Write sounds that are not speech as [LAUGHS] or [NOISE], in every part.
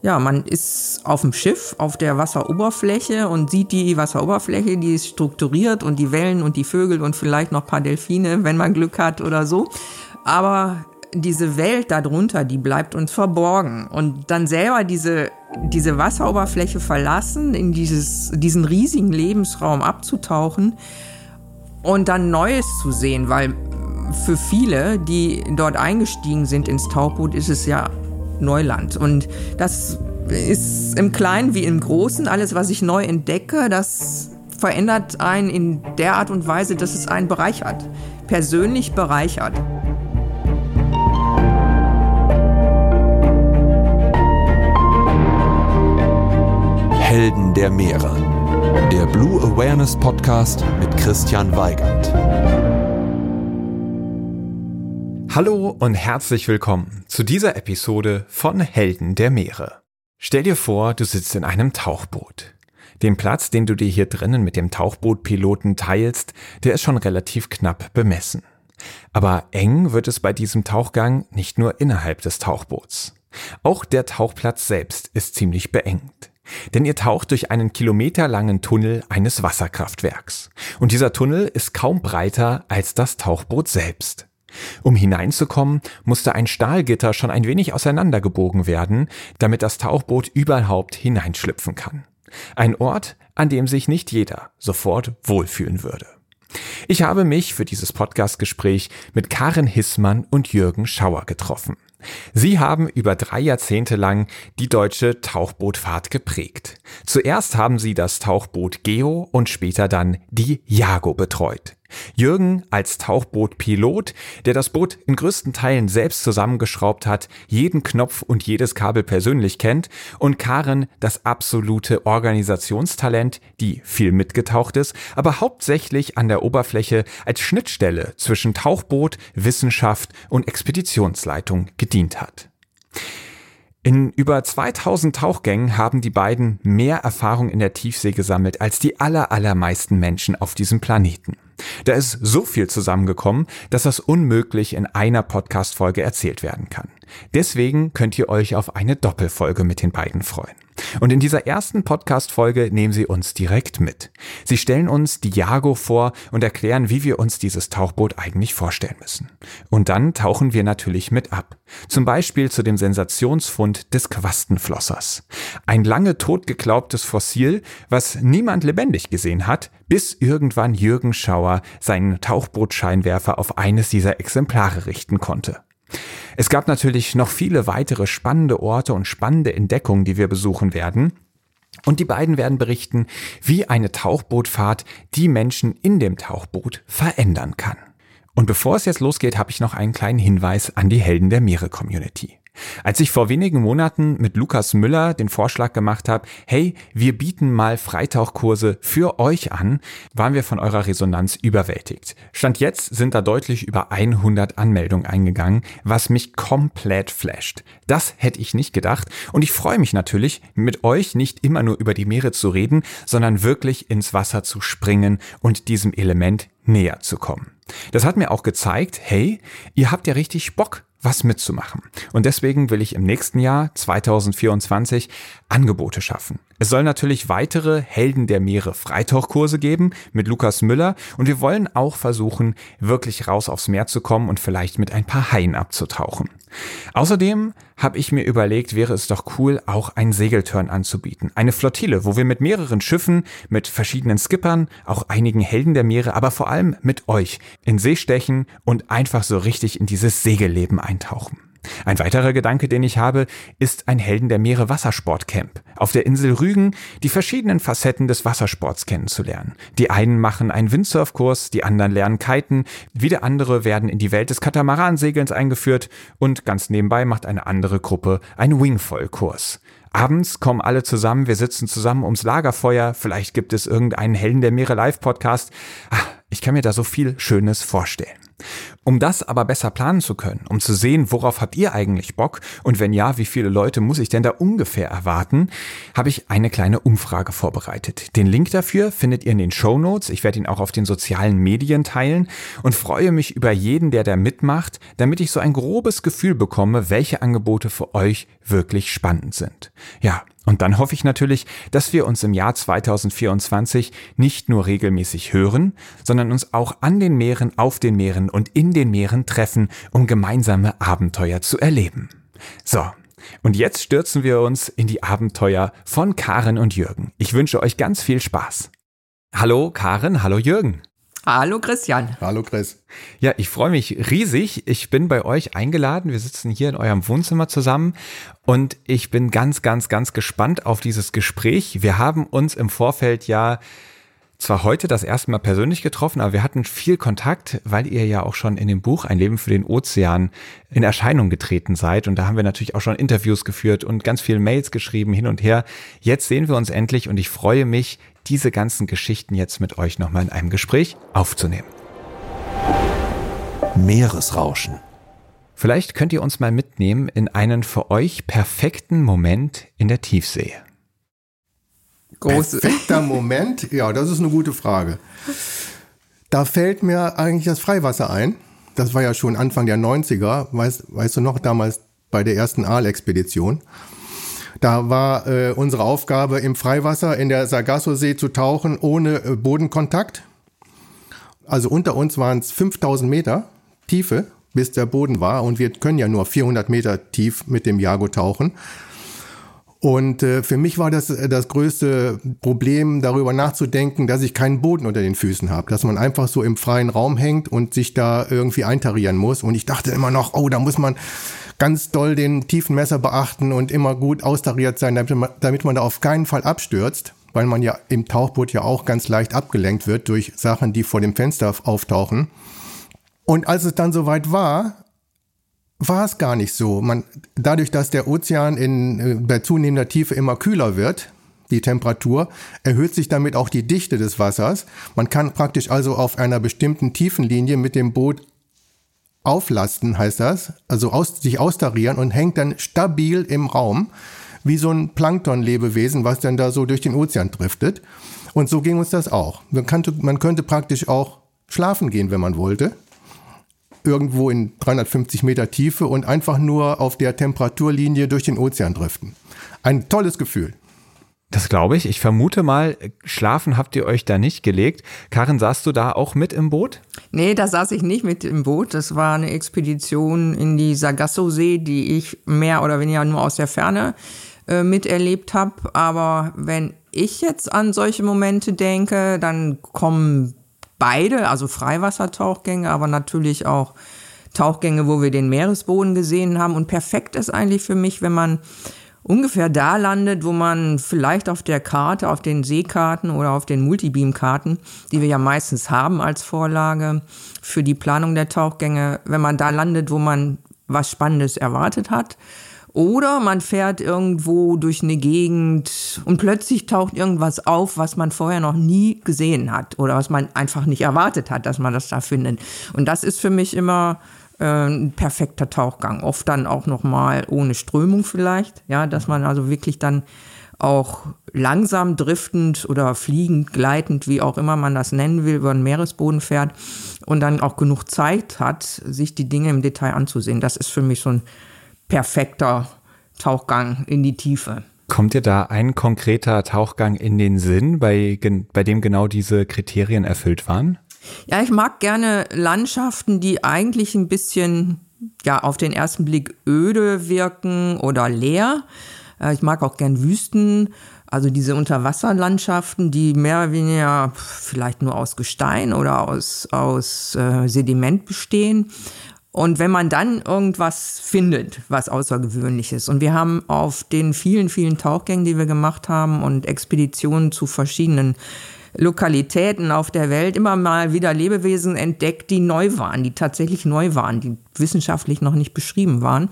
Ja, man ist auf dem Schiff, auf der Wasseroberfläche und sieht die Wasseroberfläche, die ist strukturiert und die Wellen und die Vögel und vielleicht noch ein paar Delfine, wenn man Glück hat oder so. Aber diese Welt darunter, die bleibt uns verborgen. Und dann selber diese, diese Wasseroberfläche verlassen, in dieses, diesen riesigen Lebensraum abzutauchen und dann Neues zu sehen, weil für viele, die dort eingestiegen sind ins Tauchboot, ist es ja Neuland. Und das ist im Kleinen wie im Großen. Alles, was ich neu entdecke, das verändert einen in der Art und Weise, dass es einen bereichert. Persönlich bereichert. Helden der Meere. Der Blue Awareness Podcast mit Christian Weigand. Hallo und herzlich willkommen zu dieser Episode von Helden der Meere. Stell dir vor, du sitzt in einem Tauchboot. Den Platz, den du dir hier drinnen mit dem Tauchbootpiloten teilst, der ist schon relativ knapp bemessen. Aber eng wird es bei diesem Tauchgang nicht nur innerhalb des Tauchboots. Auch der Tauchplatz selbst ist ziemlich beengt. Denn ihr taucht durch einen kilometerlangen Tunnel eines Wasserkraftwerks. Und dieser Tunnel ist kaum breiter als das Tauchboot selbst. Um hineinzukommen, musste ein Stahlgitter schon ein wenig auseinandergebogen werden, damit das Tauchboot überhaupt hineinschlüpfen kann. Ein Ort, an dem sich nicht jeder sofort wohlfühlen würde. Ich habe mich für dieses Podcastgespräch mit Karin Hissmann und Jürgen Schauer getroffen. Sie haben über drei Jahrzehnte lang die deutsche Tauchbootfahrt geprägt. Zuerst haben sie das Tauchboot Geo und später dann die Jago betreut. Jürgen als Tauchbootpilot, der das Boot in größten Teilen selbst zusammengeschraubt hat, jeden Knopf und jedes Kabel persönlich kennt, und Karen das absolute Organisationstalent, die viel mitgetaucht ist, aber hauptsächlich an der Oberfläche als Schnittstelle zwischen Tauchboot, Wissenschaft und Expeditionsleitung gedient hat. In über 2000 Tauchgängen haben die beiden mehr Erfahrung in der Tiefsee gesammelt als die aller, allermeisten Menschen auf diesem Planeten. Da ist so viel zusammengekommen, dass das unmöglich in einer Podcast-Folge erzählt werden kann. Deswegen könnt ihr euch auf eine Doppelfolge mit den beiden freuen. Und in dieser ersten Podcast-Folge nehmen sie uns direkt mit. Sie stellen uns die Jago vor und erklären, wie wir uns dieses Tauchboot eigentlich vorstellen müssen. Und dann tauchen wir natürlich mit ab. Zum Beispiel zu dem Sensationsfund des Quastenflossers. Ein lange totgeglaubtes Fossil, was niemand lebendig gesehen hat, bis irgendwann Jürgen Schauer seinen Tauchbootscheinwerfer auf eines dieser Exemplare richten konnte. Es gab natürlich noch viele weitere spannende Orte und spannende Entdeckungen, die wir besuchen werden. Und die beiden werden berichten, wie eine Tauchbootfahrt die Menschen in dem Tauchboot verändern kann. Und bevor es jetzt losgeht, habe ich noch einen kleinen Hinweis an die Helden der Meere Community. Als ich vor wenigen Monaten mit Lukas Müller den Vorschlag gemacht habe, hey, wir bieten mal Freitauchkurse für euch an, waren wir von eurer Resonanz überwältigt. Stand jetzt sind da deutlich über 100 Anmeldungen eingegangen, was mich komplett flasht. Das hätte ich nicht gedacht und ich freue mich natürlich, mit euch nicht immer nur über die Meere zu reden, sondern wirklich ins Wasser zu springen und diesem Element näher zu kommen. Das hat mir auch gezeigt, hey, ihr habt ja richtig Bock was mitzumachen. Und deswegen will ich im nächsten Jahr 2024 Angebote schaffen. Es soll natürlich weitere Helden der Meere Freitauchkurse geben mit Lukas Müller und wir wollen auch versuchen, wirklich raus aufs Meer zu kommen und vielleicht mit ein paar Haien abzutauchen. Außerdem habe ich mir überlegt, wäre es doch cool, auch einen Segelturn anzubieten. Eine Flottille, wo wir mit mehreren Schiffen, mit verschiedenen Skippern, auch einigen Helden der Meere, aber vor allem mit euch in See stechen und einfach so richtig in dieses Segelleben eintauchen. Ein weiterer Gedanke, den ich habe, ist ein Helden der Meere Wassersportcamp. Auf der Insel Rügen die verschiedenen Facetten des Wassersports kennenzulernen. Die einen machen einen Windsurfkurs, die anderen lernen Kiten, wieder andere werden in die Welt des Katamaransegelns eingeführt und ganz nebenbei macht eine andere Gruppe einen Wingfoil-Kurs. Abends kommen alle zusammen, wir sitzen zusammen ums Lagerfeuer, vielleicht gibt es irgendeinen Helden der Meere Live-Podcast. Ich kann mir da so viel Schönes vorstellen. Um das aber besser planen zu können, um zu sehen, worauf habt ihr eigentlich Bock und wenn ja, wie viele Leute muss ich denn da ungefähr erwarten, habe ich eine kleine Umfrage vorbereitet. Den Link dafür findet ihr in den Show Notes. Ich werde ihn auch auf den sozialen Medien teilen und freue mich über jeden, der da mitmacht, damit ich so ein grobes Gefühl bekomme, welche Angebote für euch wirklich spannend sind. Ja, und dann hoffe ich natürlich, dass wir uns im Jahr 2024 nicht nur regelmäßig hören, sondern uns auch an den Meeren, auf den Meeren und in den Meeren treffen, um gemeinsame Abenteuer zu erleben. So. Und jetzt stürzen wir uns in die Abenteuer von Karen und Jürgen. Ich wünsche euch ganz viel Spaß. Hallo Karen, hallo Jürgen. Hallo Christian. Hallo Chris. Ja, ich freue mich riesig. Ich bin bei euch eingeladen. Wir sitzen hier in eurem Wohnzimmer zusammen und ich bin ganz, ganz, ganz gespannt auf dieses Gespräch. Wir haben uns im Vorfeld ja zwar heute das erste Mal persönlich getroffen, aber wir hatten viel Kontakt, weil ihr ja auch schon in dem Buch Ein Leben für den Ozean in Erscheinung getreten seid. Und da haben wir natürlich auch schon Interviews geführt und ganz viele Mails geschrieben hin und her. Jetzt sehen wir uns endlich und ich freue mich, diese ganzen Geschichten jetzt mit euch nochmal in einem Gespräch aufzunehmen. Meeresrauschen. Vielleicht könnt ihr uns mal mitnehmen in einen für euch perfekten Moment in der Tiefsee. Groß. Perfekter Moment? Ja, das ist eine gute Frage. Da fällt mir eigentlich das Freiwasser ein. Das war ja schon Anfang der 90er, weißt, weißt du noch, damals bei der ersten Aal-Expedition. Da war äh, unsere Aufgabe, im Freiwasser in der Sargasso-See zu tauchen, ohne äh, Bodenkontakt. Also unter uns waren es 5000 Meter Tiefe, bis der Boden war. Und wir können ja nur 400 Meter tief mit dem Jago tauchen. Und äh, für mich war das äh, das größte Problem, darüber nachzudenken, dass ich keinen Boden unter den Füßen habe, dass man einfach so im freien Raum hängt und sich da irgendwie eintarieren muss. Und ich dachte immer noch, oh, da muss man ganz doll den tiefen Messer beachten und immer gut austariert sein, damit man, damit man da auf keinen Fall abstürzt, weil man ja im Tauchboot ja auch ganz leicht abgelenkt wird durch Sachen, die vor dem Fenster auftauchen. Und als es dann soweit war, war es gar nicht so. Man, dadurch, dass der Ozean in, äh, bei zunehmender Tiefe immer kühler wird, die Temperatur, erhöht sich damit auch die Dichte des Wassers. Man kann praktisch also auf einer bestimmten Tiefenlinie mit dem Boot auflasten, heißt das, also aus, sich austarieren und hängt dann stabil im Raum, wie so ein Planktonlebewesen, was dann da so durch den Ozean driftet. Und so ging uns das auch. Man, kannte, man könnte praktisch auch schlafen gehen, wenn man wollte irgendwo in 350 Meter Tiefe und einfach nur auf der Temperaturlinie durch den Ozean driften. Ein tolles Gefühl. Das glaube ich. Ich vermute mal, schlafen habt ihr euch da nicht gelegt. Karin, saßt du da auch mit im Boot? Nee, da saß ich nicht mit im Boot. Das war eine Expedition in die Sargasso-See, die ich mehr oder weniger nur aus der Ferne äh, miterlebt habe. Aber wenn ich jetzt an solche Momente denke, dann kommen beide, also Freiwassertauchgänge, aber natürlich auch Tauchgänge, wo wir den Meeresboden gesehen haben. Und perfekt ist eigentlich für mich, wenn man ungefähr da landet, wo man vielleicht auf der Karte, auf den Seekarten oder auf den Multibeam-Karten, die wir ja meistens haben als Vorlage für die Planung der Tauchgänge, wenn man da landet, wo man was Spannendes erwartet hat oder man fährt irgendwo durch eine Gegend und plötzlich taucht irgendwas auf, was man vorher noch nie gesehen hat oder was man einfach nicht erwartet hat, dass man das da findet. Und das ist für mich immer ein perfekter Tauchgang. Oft dann auch noch mal ohne Strömung vielleicht, ja, dass man also wirklich dann auch langsam driftend oder fliegend, gleitend, wie auch immer man das nennen will, über den Meeresboden fährt und dann auch genug Zeit hat, sich die Dinge im Detail anzusehen. Das ist für mich so ein perfekter Tauchgang in die Tiefe. Kommt dir da ein konkreter Tauchgang in den Sinn, bei, bei dem genau diese Kriterien erfüllt waren? Ja, ich mag gerne Landschaften, die eigentlich ein bisschen ja, auf den ersten Blick öde wirken oder leer. Äh, ich mag auch gern Wüsten, also diese Unterwasserlandschaften, die mehr oder weniger vielleicht nur aus Gestein oder aus, aus äh, Sediment bestehen. Und wenn man dann irgendwas findet, was außergewöhnlich ist, und wir haben auf den vielen, vielen Tauchgängen, die wir gemacht haben und Expeditionen zu verschiedenen Lokalitäten auf der Welt immer mal wieder Lebewesen entdeckt, die neu waren, die tatsächlich neu waren, die wissenschaftlich noch nicht beschrieben waren.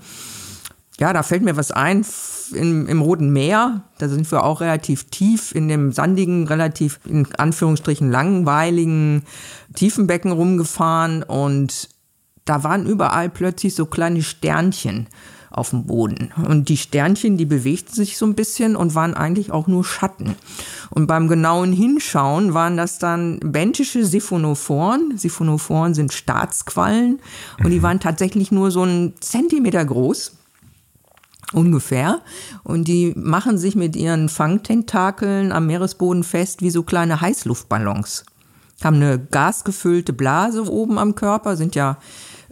ja, da fällt mir was ein im, im Roten Meer. Da sind wir auch relativ tief in dem sandigen, relativ in Anführungsstrichen langweiligen Tiefenbecken rumgefahren und da waren überall plötzlich so kleine Sternchen auf dem Boden. Und die Sternchen, die bewegten sich so ein bisschen und waren eigentlich auch nur Schatten. Und beim genauen Hinschauen waren das dann bentische Siphonophoren. Siphonophoren sind Staatsquallen und die mhm. waren tatsächlich nur so einen Zentimeter groß. Ungefähr. Und die machen sich mit ihren Fangtentakeln am Meeresboden fest wie so kleine Heißluftballons. Haben eine gasgefüllte Blase oben am Körper, sind ja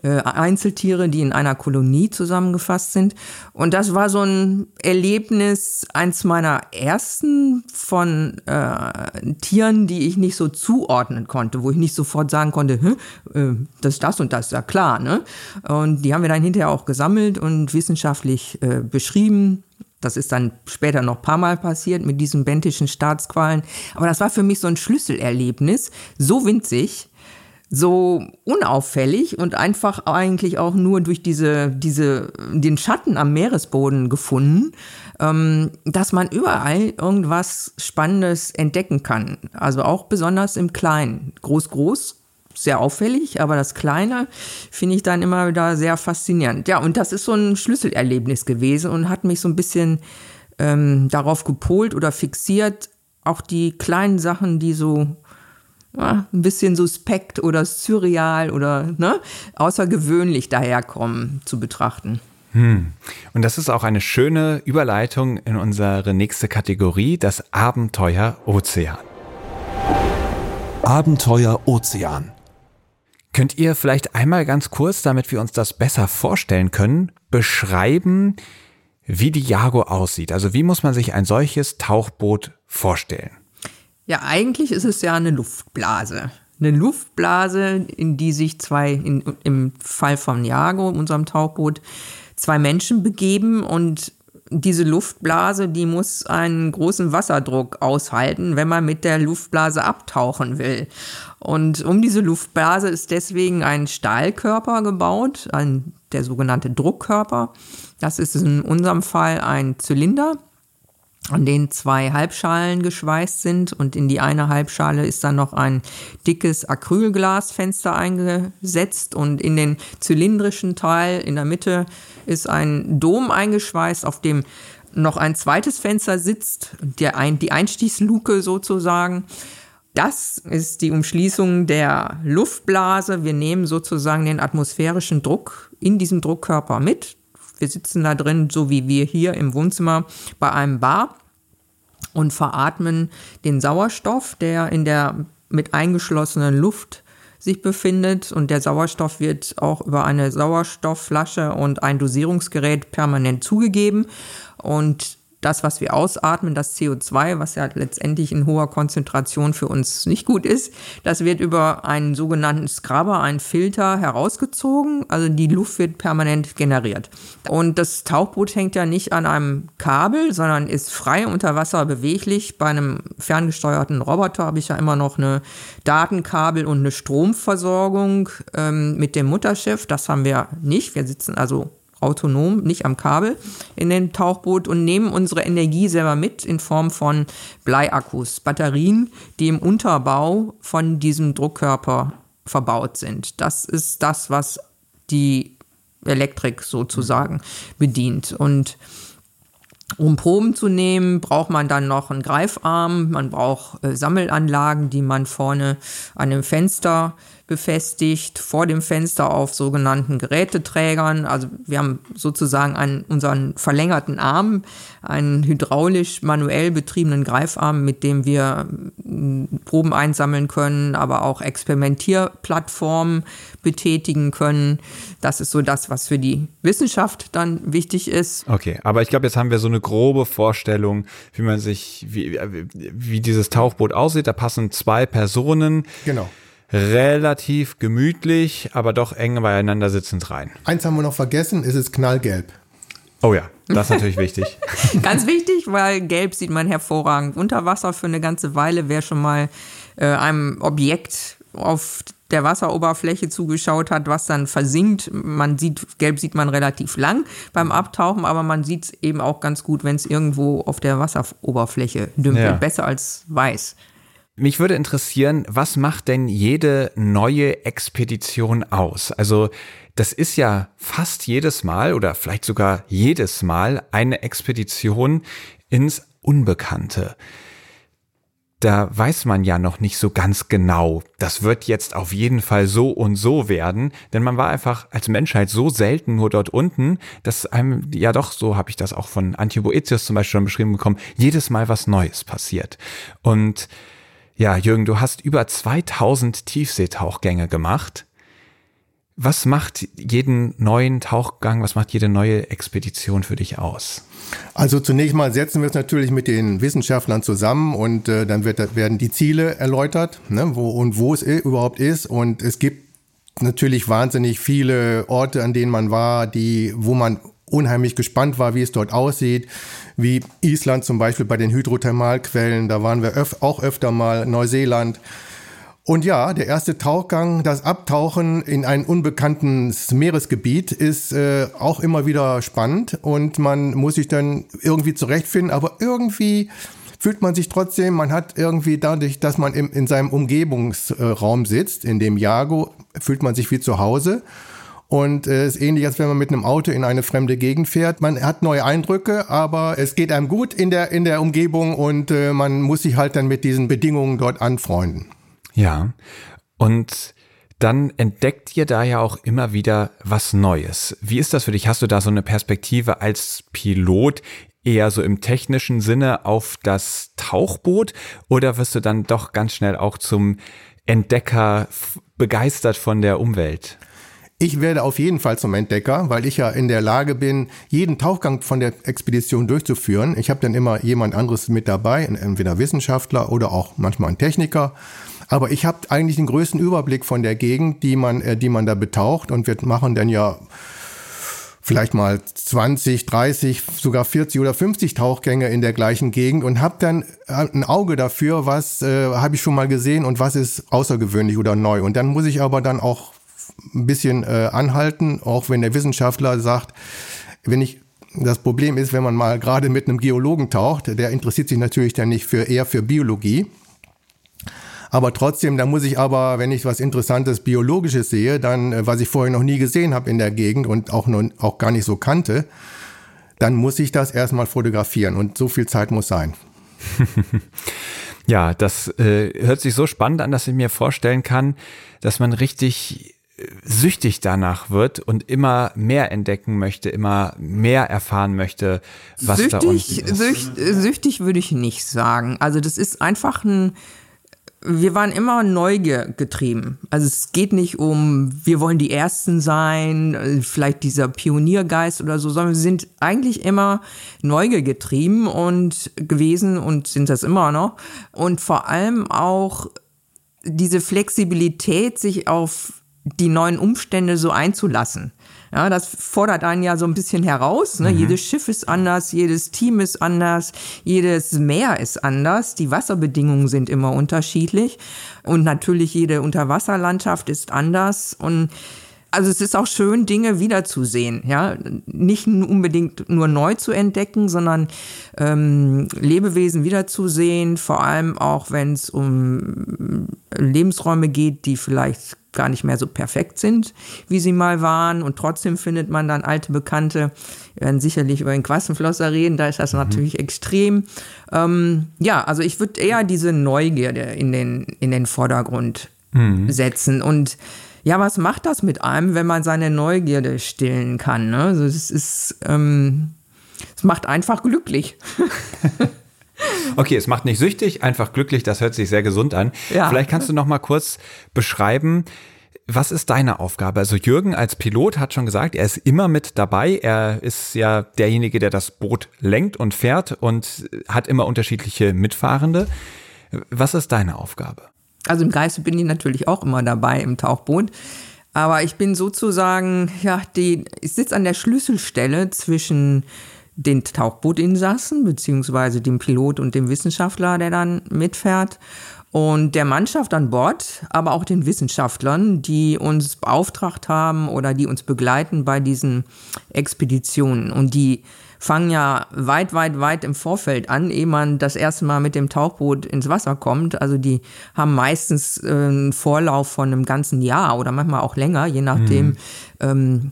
äh, Einzeltiere, die in einer Kolonie zusammengefasst sind. Und das war so ein Erlebnis, eins meiner ersten von äh, Tieren, die ich nicht so zuordnen konnte, wo ich nicht sofort sagen konnte, äh, das ist das und das, ja klar. Ne? Und die haben wir dann hinterher auch gesammelt und wissenschaftlich äh, beschrieben. Das ist dann später noch ein paar Mal passiert mit diesen bentischen Staatsqualen. Aber das war für mich so ein Schlüsselerlebnis, so winzig, so unauffällig und einfach eigentlich auch nur durch diese, diese, den Schatten am Meeresboden gefunden, ähm, dass man überall irgendwas Spannendes entdecken kann. Also auch besonders im Kleinen. Groß, groß, sehr auffällig, aber das Kleine finde ich dann immer wieder sehr faszinierend. Ja, und das ist so ein Schlüsselerlebnis gewesen und hat mich so ein bisschen ähm, darauf gepolt oder fixiert, auch die kleinen Sachen, die so ja, ein bisschen suspekt oder surreal oder ne, außergewöhnlich daherkommen zu betrachten. Hm. Und das ist auch eine schöne Überleitung in unsere nächste Kategorie, das Abenteuer Ozean. Abenteuer Ozean. Könnt ihr vielleicht einmal ganz kurz, damit wir uns das besser vorstellen können, beschreiben, wie die Jago aussieht? Also wie muss man sich ein solches Tauchboot vorstellen? Ja, eigentlich ist es ja eine Luftblase. Eine Luftblase, in die sich zwei, in, im Fall von Jago, unserem Tauchboot, zwei Menschen begeben und diese Luftblase, die muss einen großen Wasserdruck aushalten, wenn man mit der Luftblase abtauchen will. Und um diese Luftblase ist deswegen ein Stahlkörper gebaut, ein, der sogenannte Druckkörper. Das ist in unserem Fall ein Zylinder, an denen zwei Halbschalen geschweißt sind und in die eine Halbschale ist dann noch ein dickes Acrylglasfenster eingesetzt und in den zylindrischen Teil in der Mitte ist ein Dom eingeschweißt, auf dem noch ein zweites Fenster sitzt, der ein, die Einstiegsluke sozusagen. Das ist die Umschließung der Luftblase. Wir nehmen sozusagen den atmosphärischen Druck in diesem Druckkörper mit. Wir sitzen da drin, so wie wir hier im Wohnzimmer bei einem Bar und veratmen den Sauerstoff, der in der mit eingeschlossenen Luft sich befindet. Und der Sauerstoff wird auch über eine Sauerstoffflasche und ein Dosierungsgerät permanent zugegeben. Und das, was wir ausatmen, das CO2, was ja letztendlich in hoher Konzentration für uns nicht gut ist, das wird über einen sogenannten Scrubber, einen Filter herausgezogen. Also die Luft wird permanent generiert. Und das Tauchboot hängt ja nicht an einem Kabel, sondern ist frei unter Wasser beweglich. Bei einem ferngesteuerten Roboter habe ich ja immer noch eine Datenkabel und eine Stromversorgung ähm, mit dem Mutterschiff. Das haben wir nicht. Wir sitzen also autonom, nicht am Kabel in dem Tauchboot und nehmen unsere Energie selber mit in Form von Bleiakkus, Batterien, die im Unterbau von diesem Druckkörper verbaut sind. Das ist das, was die Elektrik sozusagen bedient. Und um Proben zu nehmen, braucht man dann noch einen Greifarm, man braucht äh, Sammelanlagen, die man vorne an dem Fenster befestigt, vor dem Fenster auf sogenannten Geräteträgern. Also wir haben sozusagen einen, unseren verlängerten Arm, einen hydraulisch manuell betriebenen Greifarm, mit dem wir mm, Proben einsammeln können, aber auch Experimentierplattformen betätigen können. Das ist so das, was für die Wissenschaft dann wichtig ist. Okay, aber ich glaube, jetzt haben wir so eine grobe Vorstellung, wie man sich, wie, wie dieses Tauchboot aussieht. Da passen zwei Personen. Genau relativ gemütlich, aber doch eng beieinander sitzend rein. Eins haben wir noch vergessen, es ist knallgelb. Oh ja, das ist natürlich wichtig. [LAUGHS] Ganz wichtig, weil gelb sieht man hervorragend unter Wasser für eine ganze Weile. Wer schon mal äh, einem Objekt auf der Wasseroberfläche zugeschaut hat, was dann versinkt. Man sieht, gelb sieht man relativ lang beim Abtauchen, aber man sieht es eben auch ganz gut, wenn es irgendwo auf der Wasseroberfläche dümpelt. Ja. Besser als weiß. Mich würde interessieren, was macht denn jede neue Expedition aus? Also, das ist ja fast jedes Mal oder vielleicht sogar jedes Mal eine Expedition ins Unbekannte da weiß man ja noch nicht so ganz genau, das wird jetzt auf jeden Fall so und so werden, denn man war einfach als Menschheit so selten nur dort unten, dass einem, ja doch, so habe ich das auch von Antje Boetius zum Beispiel schon beschrieben bekommen, jedes Mal was Neues passiert. Und ja, Jürgen, du hast über 2000 Tiefseetauchgänge gemacht. Was macht jeden neuen Tauchgang, was macht jede neue Expedition für dich aus? Also zunächst mal setzen wir es natürlich mit den Wissenschaftlern zusammen und äh, dann wird, werden die Ziele erläutert ne, wo und wo es überhaupt ist. Und es gibt natürlich wahnsinnig viele Orte, an denen man war, die, wo man unheimlich gespannt war, wie es dort aussieht, wie Island zum Beispiel bei den Hydrothermalquellen, da waren wir öf auch öfter mal, Neuseeland. Und ja, der erste Tauchgang, das Abtauchen in ein unbekanntes Meeresgebiet ist äh, auch immer wieder spannend und man muss sich dann irgendwie zurechtfinden, aber irgendwie fühlt man sich trotzdem, man hat irgendwie dadurch, dass man im, in seinem Umgebungsraum sitzt, in dem Jago, fühlt man sich wie zu Hause. Und es äh, ist ähnlich, als wenn man mit einem Auto in eine fremde Gegend fährt. Man hat neue Eindrücke, aber es geht einem gut in der, in der Umgebung und äh, man muss sich halt dann mit diesen Bedingungen dort anfreunden. Ja, und dann entdeckt ihr da ja auch immer wieder was Neues. Wie ist das für dich? Hast du da so eine Perspektive als Pilot eher so im technischen Sinne auf das Tauchboot oder wirst du dann doch ganz schnell auch zum Entdecker begeistert von der Umwelt? Ich werde auf jeden Fall zum Entdecker, weil ich ja in der Lage bin, jeden Tauchgang von der Expedition durchzuführen. Ich habe dann immer jemand anderes mit dabei, entweder Wissenschaftler oder auch manchmal ein Techniker. Aber ich habe eigentlich den größten Überblick von der Gegend, die man, äh, die man da betaucht. Und wir machen dann ja vielleicht mal 20, 30, sogar 40 oder 50 Tauchgänge in der gleichen Gegend und habe dann äh, ein Auge dafür, was äh, habe ich schon mal gesehen und was ist außergewöhnlich oder neu. Und dann muss ich aber dann auch ein bisschen äh, anhalten, auch wenn der Wissenschaftler sagt, wenn ich das Problem ist, wenn man mal gerade mit einem Geologen taucht, der interessiert sich natürlich dann nicht für eher für Biologie. Aber trotzdem, da muss ich aber, wenn ich was Interessantes Biologisches sehe, dann, äh, was ich vorher noch nie gesehen habe in der Gegend und auch, noch, auch gar nicht so kannte, dann muss ich das erstmal fotografieren und so viel Zeit muss sein. [LAUGHS] ja, das äh, hört sich so spannend an, dass ich mir vorstellen kann, dass man richtig süchtig danach wird und immer mehr entdecken möchte, immer mehr erfahren möchte, was süchtig, da unten ist. Sücht, süchtig würde ich nicht sagen. Also das ist einfach ein wir waren immer Neugier getrieben. Also es geht nicht um, wir wollen die Ersten sein, vielleicht dieser Pioniergeist oder so, sondern wir sind eigentlich immer Neugier getrieben und gewesen und sind das immer noch. Und vor allem auch diese Flexibilität, sich auf die neuen Umstände so einzulassen. Ja, das fordert einen ja so ein bisschen heraus. Ne? Mhm. Jedes Schiff ist anders, jedes Team ist anders, jedes Meer ist anders. Die Wasserbedingungen sind immer unterschiedlich. Und natürlich jede Unterwasserlandschaft ist anders. Und also es ist auch schön, Dinge wiederzusehen, ja, nicht unbedingt nur neu zu entdecken, sondern ähm, Lebewesen wiederzusehen, vor allem auch wenn es um Lebensräume geht, die vielleicht gar nicht mehr so perfekt sind, wie sie mal waren. Und trotzdem findet man dann alte Bekannte, wir werden sicherlich über den Quassenflosser reden, da ist das mhm. natürlich extrem. Ähm, ja, also ich würde eher diese Neugierde in den, in den Vordergrund mhm. setzen. Und ja, was macht das mit einem, wenn man seine Neugierde stillen kann? Ne? Also es ist, ähm, es macht einfach glücklich. [LAUGHS] Okay, es macht nicht süchtig, einfach glücklich, das hört sich sehr gesund an. Ja. Vielleicht kannst du noch mal kurz beschreiben, was ist deine Aufgabe? Also Jürgen als Pilot hat schon gesagt, er ist immer mit dabei. Er ist ja derjenige, der das Boot lenkt und fährt und hat immer unterschiedliche Mitfahrende. Was ist deine Aufgabe? Also im Geiste bin ich natürlich auch immer dabei im Tauchboot. Aber ich bin sozusagen, ja, die, ich sitze an der Schlüsselstelle zwischen den Tauchbootinsassen, beziehungsweise dem Pilot und dem Wissenschaftler, der dann mitfährt. und der Mannschaft an Bord, aber auch den Wissenschaftlern, die uns beauftragt haben oder die uns begleiten bei diesen Expeditionen. Und die fangen ja weit, weit, weit im Vorfeld an, ehe man das erste Mal mit dem Tauchboot ins Wasser kommt. Also die haben meistens äh, einen Vorlauf von einem ganzen Jahr oder manchmal auch länger, je nachdem, mhm. ähm,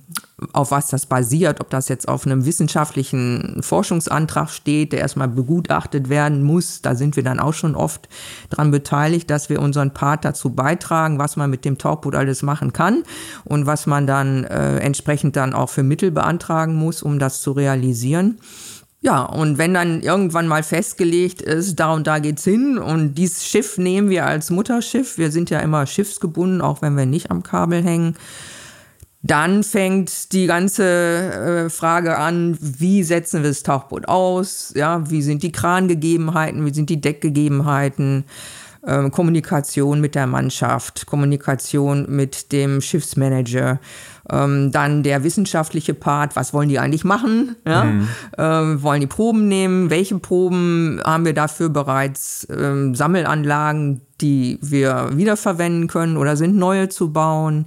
auf was das basiert, ob das jetzt auf einem wissenschaftlichen Forschungsantrag steht, der erstmal begutachtet werden muss. Da sind wir dann auch schon oft dran beteiligt, dass wir unseren Part dazu beitragen, was man mit dem Tauchboot alles machen kann und was man dann äh, entsprechend dann auch für Mittel beantragen muss, um das zu realisieren. Ja, und wenn dann irgendwann mal festgelegt ist, da und da geht's hin und dieses Schiff nehmen wir als Mutterschiff, wir sind ja immer schiffsgebunden, auch wenn wir nicht am Kabel hängen, dann fängt die ganze äh, Frage an, wie setzen wir das Tauchboot aus? Ja, wie sind die Krangegebenheiten? Wie sind die Deckgegebenheiten? Ähm, Kommunikation mit der Mannschaft, Kommunikation mit dem Schiffsmanager, ähm, dann der wissenschaftliche Part, was wollen die eigentlich machen? Ja? Mhm. Ähm, wollen die Proben nehmen? Welche Proben haben wir dafür bereits? Ähm, Sammelanlagen, die wir wiederverwenden können oder sind neue zu bauen?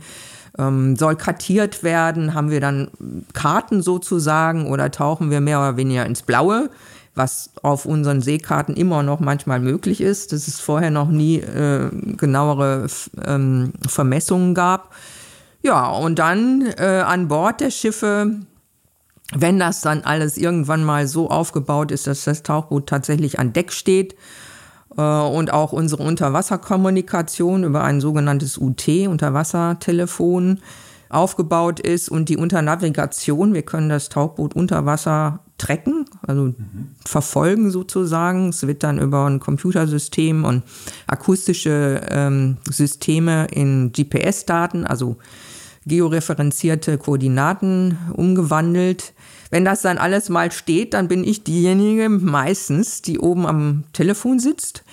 Ähm, soll kartiert werden, haben wir dann Karten sozusagen oder tauchen wir mehr oder weniger ins Blaue, was auf unseren Seekarten immer noch manchmal möglich ist, dass es vorher noch nie äh, genauere ähm, Vermessungen gab. Ja, und dann äh, an Bord der Schiffe wenn das dann alles irgendwann mal so aufgebaut ist, dass das Tauchboot tatsächlich an Deck steht, und auch unsere Unterwasserkommunikation über ein sogenanntes UT, Unterwassertelefon, aufgebaut ist und die Unternavigation, wir können das Tauchboot unter Wasser tracken, also mhm. verfolgen sozusagen. Es wird dann über ein Computersystem und akustische ähm, Systeme in GPS-Daten, also georeferenzierte Koordinaten umgewandelt. Wenn das dann alles mal steht, dann bin ich diejenige meistens, die oben am Telefon sitzt,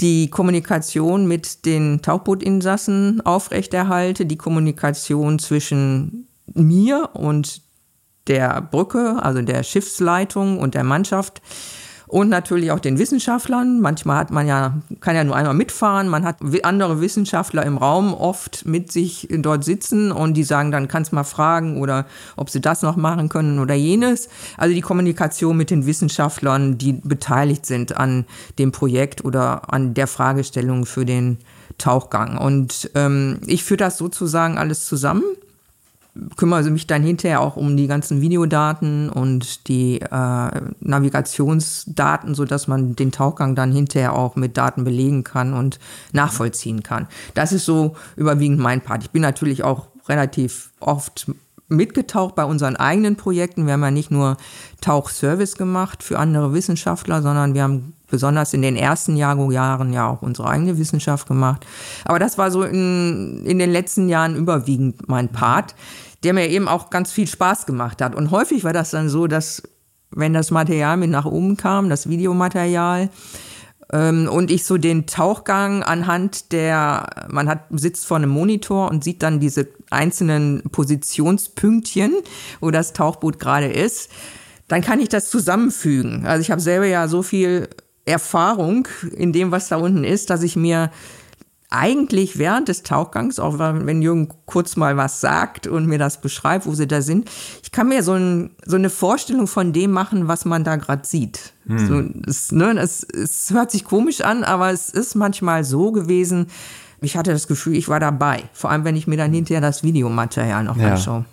die Kommunikation mit den Tauchbootinsassen aufrechterhalte, die Kommunikation zwischen mir und der Brücke, also der Schiffsleitung und der Mannschaft und natürlich auch den Wissenschaftlern. Manchmal hat man ja, kann ja nur einmal mitfahren. Man hat andere Wissenschaftler im Raum oft mit sich dort sitzen und die sagen dann, kannst mal fragen oder ob sie das noch machen können oder jenes. Also die Kommunikation mit den Wissenschaftlern, die beteiligt sind an dem Projekt oder an der Fragestellung für den Tauchgang. Und ähm, ich führe das sozusagen alles zusammen kümmere mich dann hinterher auch um die ganzen Videodaten und die äh, Navigationsdaten, sodass man den Tauchgang dann hinterher auch mit Daten belegen kann und nachvollziehen kann. Das ist so überwiegend mein Part. Ich bin natürlich auch relativ oft mitgetaucht bei unseren eigenen Projekten. Wir haben ja nicht nur Tauchservice gemacht für andere Wissenschaftler, sondern wir haben besonders in den ersten Jahren ja auch unsere eigene Wissenschaft gemacht. Aber das war so in, in den letzten Jahren überwiegend mein Part, der mir eben auch ganz viel Spaß gemacht hat. Und häufig war das dann so, dass wenn das Material mit nach oben kam, das Videomaterial, ähm, und ich so den Tauchgang anhand der, man hat, sitzt vor einem Monitor und sieht dann diese einzelnen Positionspünktchen, wo das Tauchboot gerade ist, dann kann ich das zusammenfügen. Also ich habe selber ja so viel Erfahrung in dem, was da unten ist, dass ich mir eigentlich während des Tauchgangs, auch wenn Jürgen kurz mal was sagt und mir das beschreibt, wo sie da sind, ich kann mir so, ein, so eine Vorstellung von dem machen, was man da gerade sieht. Hm. So, es, ne, es, es hört sich komisch an, aber es ist manchmal so gewesen, ich hatte das Gefühl, ich war dabei. Vor allem, wenn ich mir dann hinterher das Videomaterial noch ja. anschaue.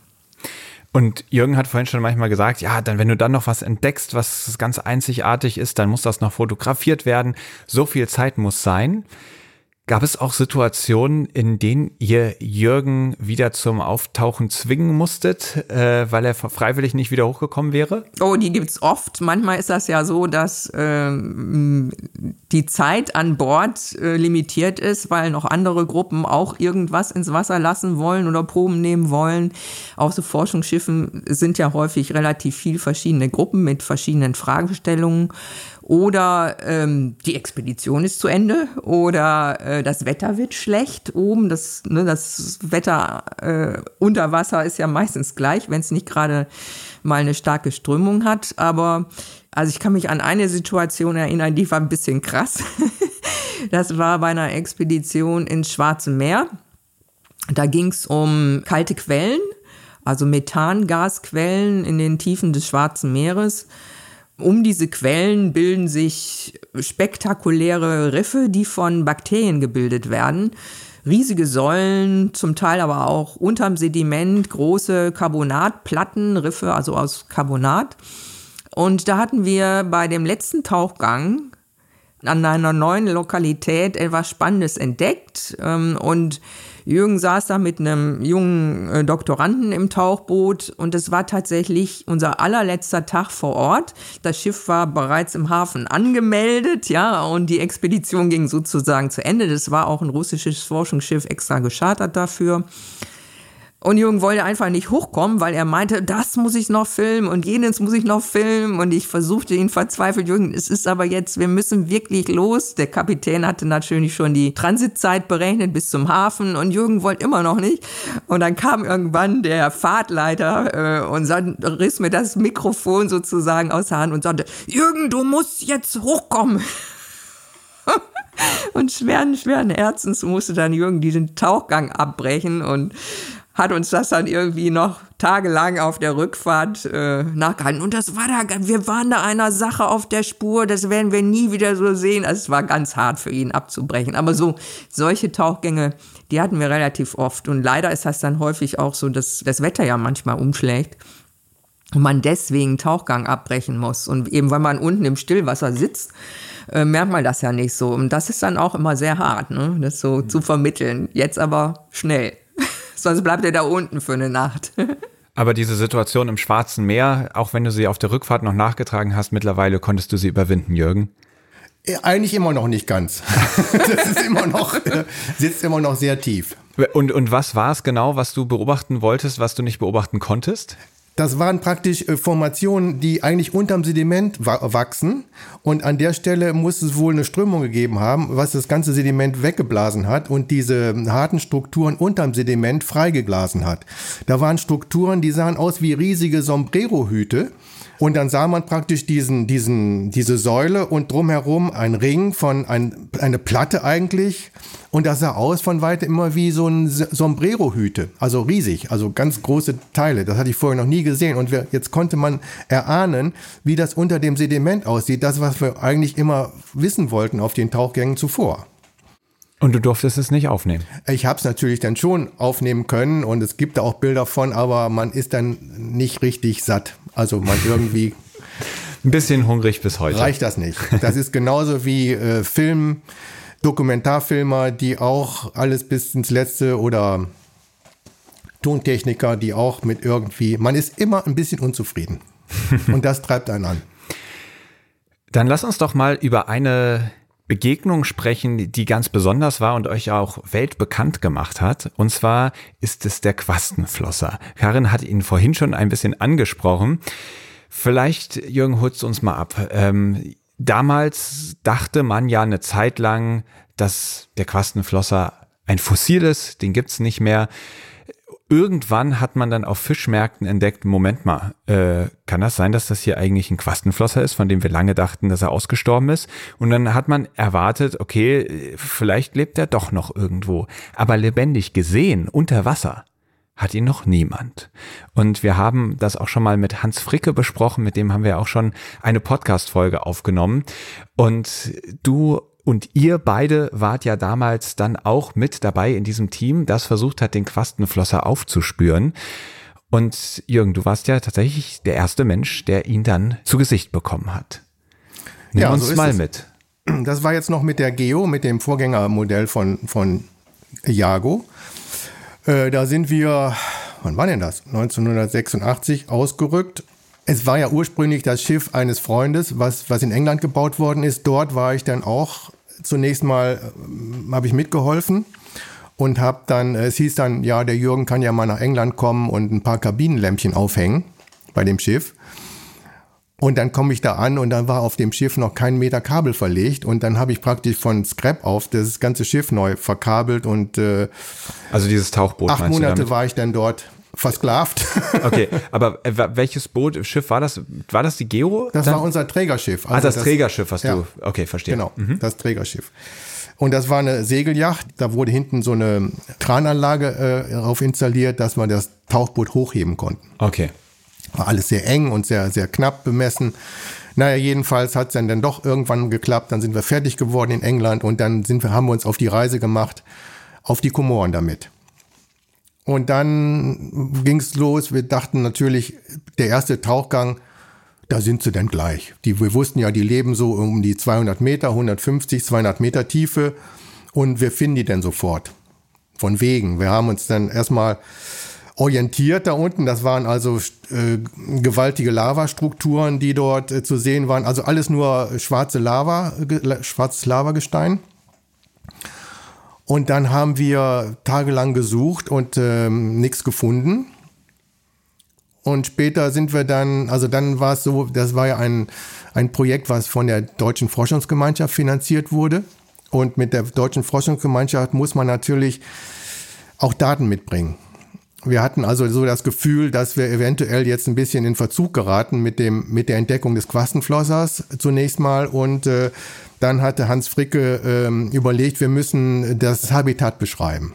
Und Jürgen hat vorhin schon manchmal gesagt, ja, dann wenn du dann noch was entdeckst, was ganz einzigartig ist, dann muss das noch fotografiert werden. So viel Zeit muss sein. Gab es auch Situationen, in denen ihr Jürgen wieder zum Auftauchen zwingen musstet, äh, weil er freiwillig nicht wieder hochgekommen wäre? Oh, die gibt's oft. Manchmal ist das ja so, dass ähm, die Zeit an Bord äh, limitiert ist, weil noch andere Gruppen auch irgendwas ins Wasser lassen wollen oder Proben nehmen wollen. Auf so Forschungsschiffen sind ja häufig relativ viel verschiedene Gruppen mit verschiedenen Fragestellungen. Oder ähm, die Expedition ist zu Ende oder äh, das Wetter wird schlecht oben. Das, ne, das Wetter äh, unter Wasser ist ja meistens gleich, wenn es nicht gerade mal eine starke Strömung hat. Aber also ich kann mich an eine Situation erinnern, die war ein bisschen krass. [LAUGHS] Das war bei einer Expedition ins Schwarze Meer. Da ging es um kalte Quellen, also Methangasquellen in den Tiefen des Schwarzen Meeres. Um diese Quellen bilden sich spektakuläre Riffe, die von Bakterien gebildet werden. Riesige Säulen, zum Teil aber auch unterm Sediment große Carbonatplatten, Riffe, also aus Carbonat. Und da hatten wir bei dem letzten Tauchgang an einer neuen Lokalität etwas Spannendes entdeckt. Ähm, und Jürgen saß da mit einem jungen äh, Doktoranden im Tauchboot und es war tatsächlich unser allerletzter Tag vor Ort. Das Schiff war bereits im Hafen angemeldet, ja, und die Expedition ging sozusagen zu Ende. Das war auch ein russisches Forschungsschiff extra geschartert dafür. Und Jürgen wollte einfach nicht hochkommen, weil er meinte, das muss ich noch filmen und jenes muss ich noch filmen. Und ich versuchte ihn verzweifelt, Jürgen, es ist aber jetzt, wir müssen wirklich los. Der Kapitän hatte natürlich schon die Transitzeit berechnet bis zum Hafen und Jürgen wollte immer noch nicht. Und dann kam irgendwann der Fahrtleiter äh, und riss mir das Mikrofon sozusagen aus der Hand und sagte, Jürgen, du musst jetzt hochkommen. [LAUGHS] und schweren, schweren Herzens musste dann Jürgen diesen Tauchgang abbrechen und hat uns das dann irgendwie noch tagelang auf der Rückfahrt äh, nachgehalten. Und das war da, wir waren da einer Sache auf der Spur, das werden wir nie wieder so sehen. Also es war ganz hart für ihn abzubrechen. Aber so, solche Tauchgänge, die hatten wir relativ oft. Und leider ist das dann häufig auch so, dass das Wetter ja manchmal umschlägt. Und man deswegen Tauchgang abbrechen muss. Und eben weil man unten im Stillwasser sitzt, äh, merkt man das ja nicht so. Und das ist dann auch immer sehr hart, ne? das so zu vermitteln. Jetzt aber schnell. Sonst bleibt er da unten für eine Nacht. [LAUGHS] Aber diese Situation im Schwarzen Meer, auch wenn du sie auf der Rückfahrt noch nachgetragen hast, mittlerweile konntest du sie überwinden, Jürgen? Äh, eigentlich immer noch nicht ganz. [LAUGHS] das ist immer noch, äh, sitzt immer noch sehr tief. Und, und was war es genau, was du beobachten wolltest, was du nicht beobachten konntest? Das waren praktisch äh, Formationen, die eigentlich unterm Sediment wachsen. Und an der Stelle muss es wohl eine Strömung gegeben haben, was das ganze Sediment weggeblasen hat und diese harten Strukturen unterm Sediment freigeblasen hat. Da waren Strukturen, die sahen aus wie riesige Sombrero-Hüte. Und dann sah man praktisch diesen, diesen, diese Säule und drumherum ein Ring von ein, eine Platte eigentlich. Und das sah aus von weitem immer wie so ein Sombrero-Hüte. Also riesig, also ganz große Teile. Das hatte ich vorher noch nie gesehen. Und wir, jetzt konnte man erahnen, wie das unter dem Sediment aussieht. Das, was wir eigentlich immer wissen wollten auf den Tauchgängen zuvor. Und du durftest es nicht aufnehmen? Ich habe es natürlich dann schon aufnehmen können und es gibt da auch Bilder von, aber man ist dann nicht richtig satt. Also man [LAUGHS] irgendwie. Ein bisschen hungrig bis heute. Reicht das nicht. Das ist genauso wie äh, Film, Dokumentarfilmer, die auch alles bis ins Letzte oder Tontechniker, die auch mit irgendwie. Man ist immer ein bisschen unzufrieden. [LAUGHS] und das treibt einen an. Dann lass uns doch mal über eine Begegnung sprechen, die ganz besonders war und euch auch weltbekannt gemacht hat. Und zwar ist es der Quastenflosser. Karin hat ihn vorhin schon ein bisschen angesprochen. Vielleicht, Jürgen, holst uns mal ab. Ähm, damals dachte man ja eine Zeit lang, dass der Quastenflosser ein Fossil ist, den gibt's nicht mehr irgendwann hat man dann auf Fischmärkten entdeckt, Moment mal, äh, kann das sein, dass das hier eigentlich ein Quastenflosser ist, von dem wir lange dachten, dass er ausgestorben ist? Und dann hat man erwartet, okay, vielleicht lebt er doch noch irgendwo. Aber lebendig gesehen, unter Wasser, hat ihn noch niemand. Und wir haben das auch schon mal mit Hans Fricke besprochen, mit dem haben wir auch schon eine Podcast-Folge aufgenommen. Und du und ihr beide wart ja damals dann auch mit dabei in diesem Team, das versucht hat, den Quastenflosser aufzuspüren. Und Jürgen, du warst ja tatsächlich der erste Mensch, der ihn dann zu Gesicht bekommen hat. Nimm ja, uns so mal es. mit. Das war jetzt noch mit der Geo, mit dem Vorgängermodell von, von Jago. Äh, da sind wir, wann war denn das? 1986 ausgerückt es war ja ursprünglich das Schiff eines Freundes, was, was in England gebaut worden ist. Dort war ich dann auch zunächst mal äh, habe ich mitgeholfen und habe dann, es hieß dann, ja, der Jürgen kann ja mal nach England kommen und ein paar Kabinenlämpchen aufhängen bei dem Schiff. Und dann komme ich da an und dann war auf dem Schiff noch kein Meter Kabel verlegt und dann habe ich praktisch von Scrap auf das ganze Schiff neu verkabelt und äh, also dieses Tauchboot. Acht Monate war ich dann dort versklavt. [LAUGHS] Okay, [LAUGHS] aber äh, welches Boot, Schiff war das? War das die Geo? Das dann? war unser Trägerschiff. Also ah, das, das, Trägerschiff, was ja, du. Okay, verstehe. Genau, mhm. das Trägerschiff. Und das war eine Segelyacht. Da wurde hinten so eine Krananlage äh, darauf installiert, dass man das Tauchboot hochheben konnte. Okay. War alles sehr eng und sehr, sehr knapp bemessen. Naja, jedenfalls hat es dann, dann doch irgendwann geklappt. Dann sind wir fertig geworden in England und dann sind wir, haben wir uns auf die Reise gemacht, auf die Komoren damit. Und dann ging es los. Wir dachten natürlich, der erste Tauchgang, da sind sie dann gleich. Die, wir wussten ja, die leben so um die 200 Meter, 150, 200 Meter Tiefe und wir finden die dann sofort. Von wegen. Wir haben uns dann erstmal orientiert da unten. Das waren also äh, gewaltige Lavastrukturen, die dort äh, zu sehen waren. Also alles nur schwarze Lava, ge, schwarzes Lavagestein. Und dann haben wir tagelang gesucht und ähm, nichts gefunden. Und später sind wir dann, also dann war es so, das war ja ein, ein Projekt, was von der Deutschen Forschungsgemeinschaft finanziert wurde. Und mit der Deutschen Forschungsgemeinschaft muss man natürlich auch Daten mitbringen. Wir hatten also so das Gefühl, dass wir eventuell jetzt ein bisschen in Verzug geraten mit, dem, mit der Entdeckung des Quastenflossers zunächst mal. Und äh, dann hatte Hans Fricke äh, überlegt, wir müssen das Habitat beschreiben.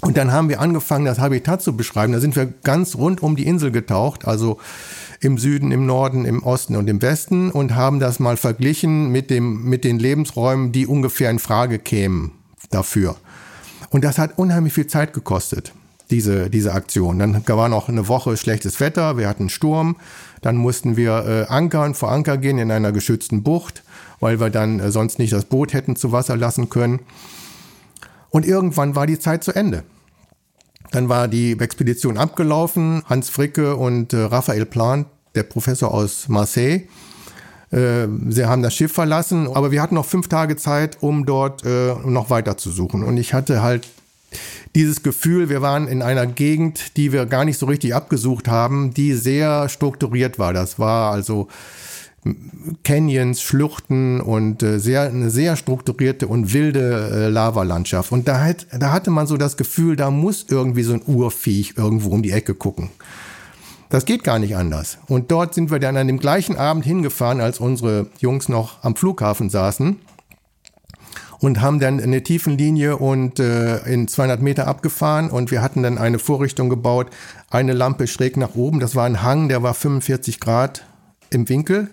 Und dann haben wir angefangen, das Habitat zu beschreiben. Da sind wir ganz rund um die Insel getaucht, also im Süden, im Norden, im Osten und im Westen und haben das mal verglichen mit, dem, mit den Lebensräumen, die ungefähr in Frage kämen dafür. Und das hat unheimlich viel Zeit gekostet diese, diese Aktion. Dann war noch eine Woche schlechtes Wetter, wir hatten Sturm, dann mussten wir äh, ankern, vor Anker gehen in einer geschützten Bucht, weil wir dann äh, sonst nicht das Boot hätten zu Wasser lassen können. Und irgendwann war die Zeit zu Ende. Dann war die Expedition abgelaufen. Hans Fricke und äh, Raphael Plant, der Professor aus Marseille, äh, sie haben das Schiff verlassen, aber wir hatten noch fünf Tage Zeit, um dort äh, noch weiter zu suchen. Und ich hatte halt dieses Gefühl, wir waren in einer Gegend, die wir gar nicht so richtig abgesucht haben, die sehr strukturiert war. Das war also Canyons, Schluchten und äh, sehr, eine sehr strukturierte und wilde äh, Lavalandschaft. Und da, hat, da hatte man so das Gefühl, da muss irgendwie so ein Urviech irgendwo um die Ecke gucken. Das geht gar nicht anders. Und dort sind wir dann an dem gleichen Abend hingefahren, als unsere Jungs noch am Flughafen saßen und haben dann eine Tiefenlinie und äh, in 200 Meter abgefahren und wir hatten dann eine Vorrichtung gebaut, eine Lampe schräg nach oben. Das war ein Hang, der war 45 Grad im Winkel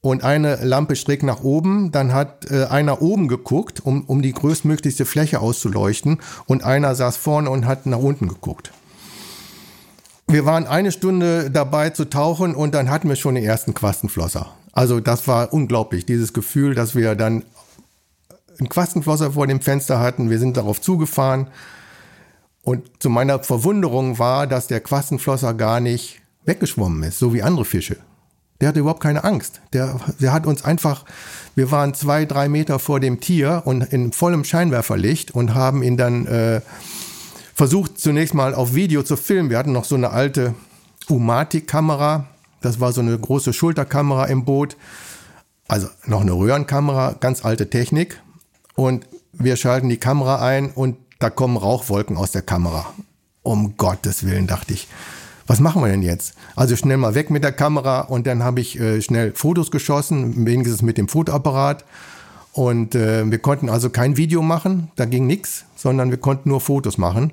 und eine Lampe schräg nach oben. Dann hat äh, einer oben geguckt, um, um die größtmöglichste Fläche auszuleuchten und einer saß vorne und hat nach unten geguckt. Wir waren eine Stunde dabei zu tauchen und dann hatten wir schon den ersten Quastenflosser. Also das war unglaublich, dieses Gefühl, dass wir dann ein Quastenflosser vor dem Fenster hatten. Wir sind darauf zugefahren. Und zu meiner Verwunderung war, dass der Quastenflosser gar nicht weggeschwommen ist, so wie andere Fische. Der hatte überhaupt keine Angst. Der, der hat uns einfach, wir waren zwei, drei Meter vor dem Tier und in vollem Scheinwerferlicht und haben ihn dann äh, versucht, zunächst mal auf Video zu filmen. Wir hatten noch so eine alte Umatic-Kamera. Das war so eine große Schulterkamera im Boot. Also noch eine Röhrenkamera, ganz alte Technik und wir schalten die Kamera ein und da kommen Rauchwolken aus der Kamera. Um Gottes Willen, dachte ich. Was machen wir denn jetzt? Also schnell mal weg mit der Kamera und dann habe ich äh, schnell Fotos geschossen, wenigstens mit dem Fotoapparat. Und äh, wir konnten also kein Video machen, da ging nichts, sondern wir konnten nur Fotos machen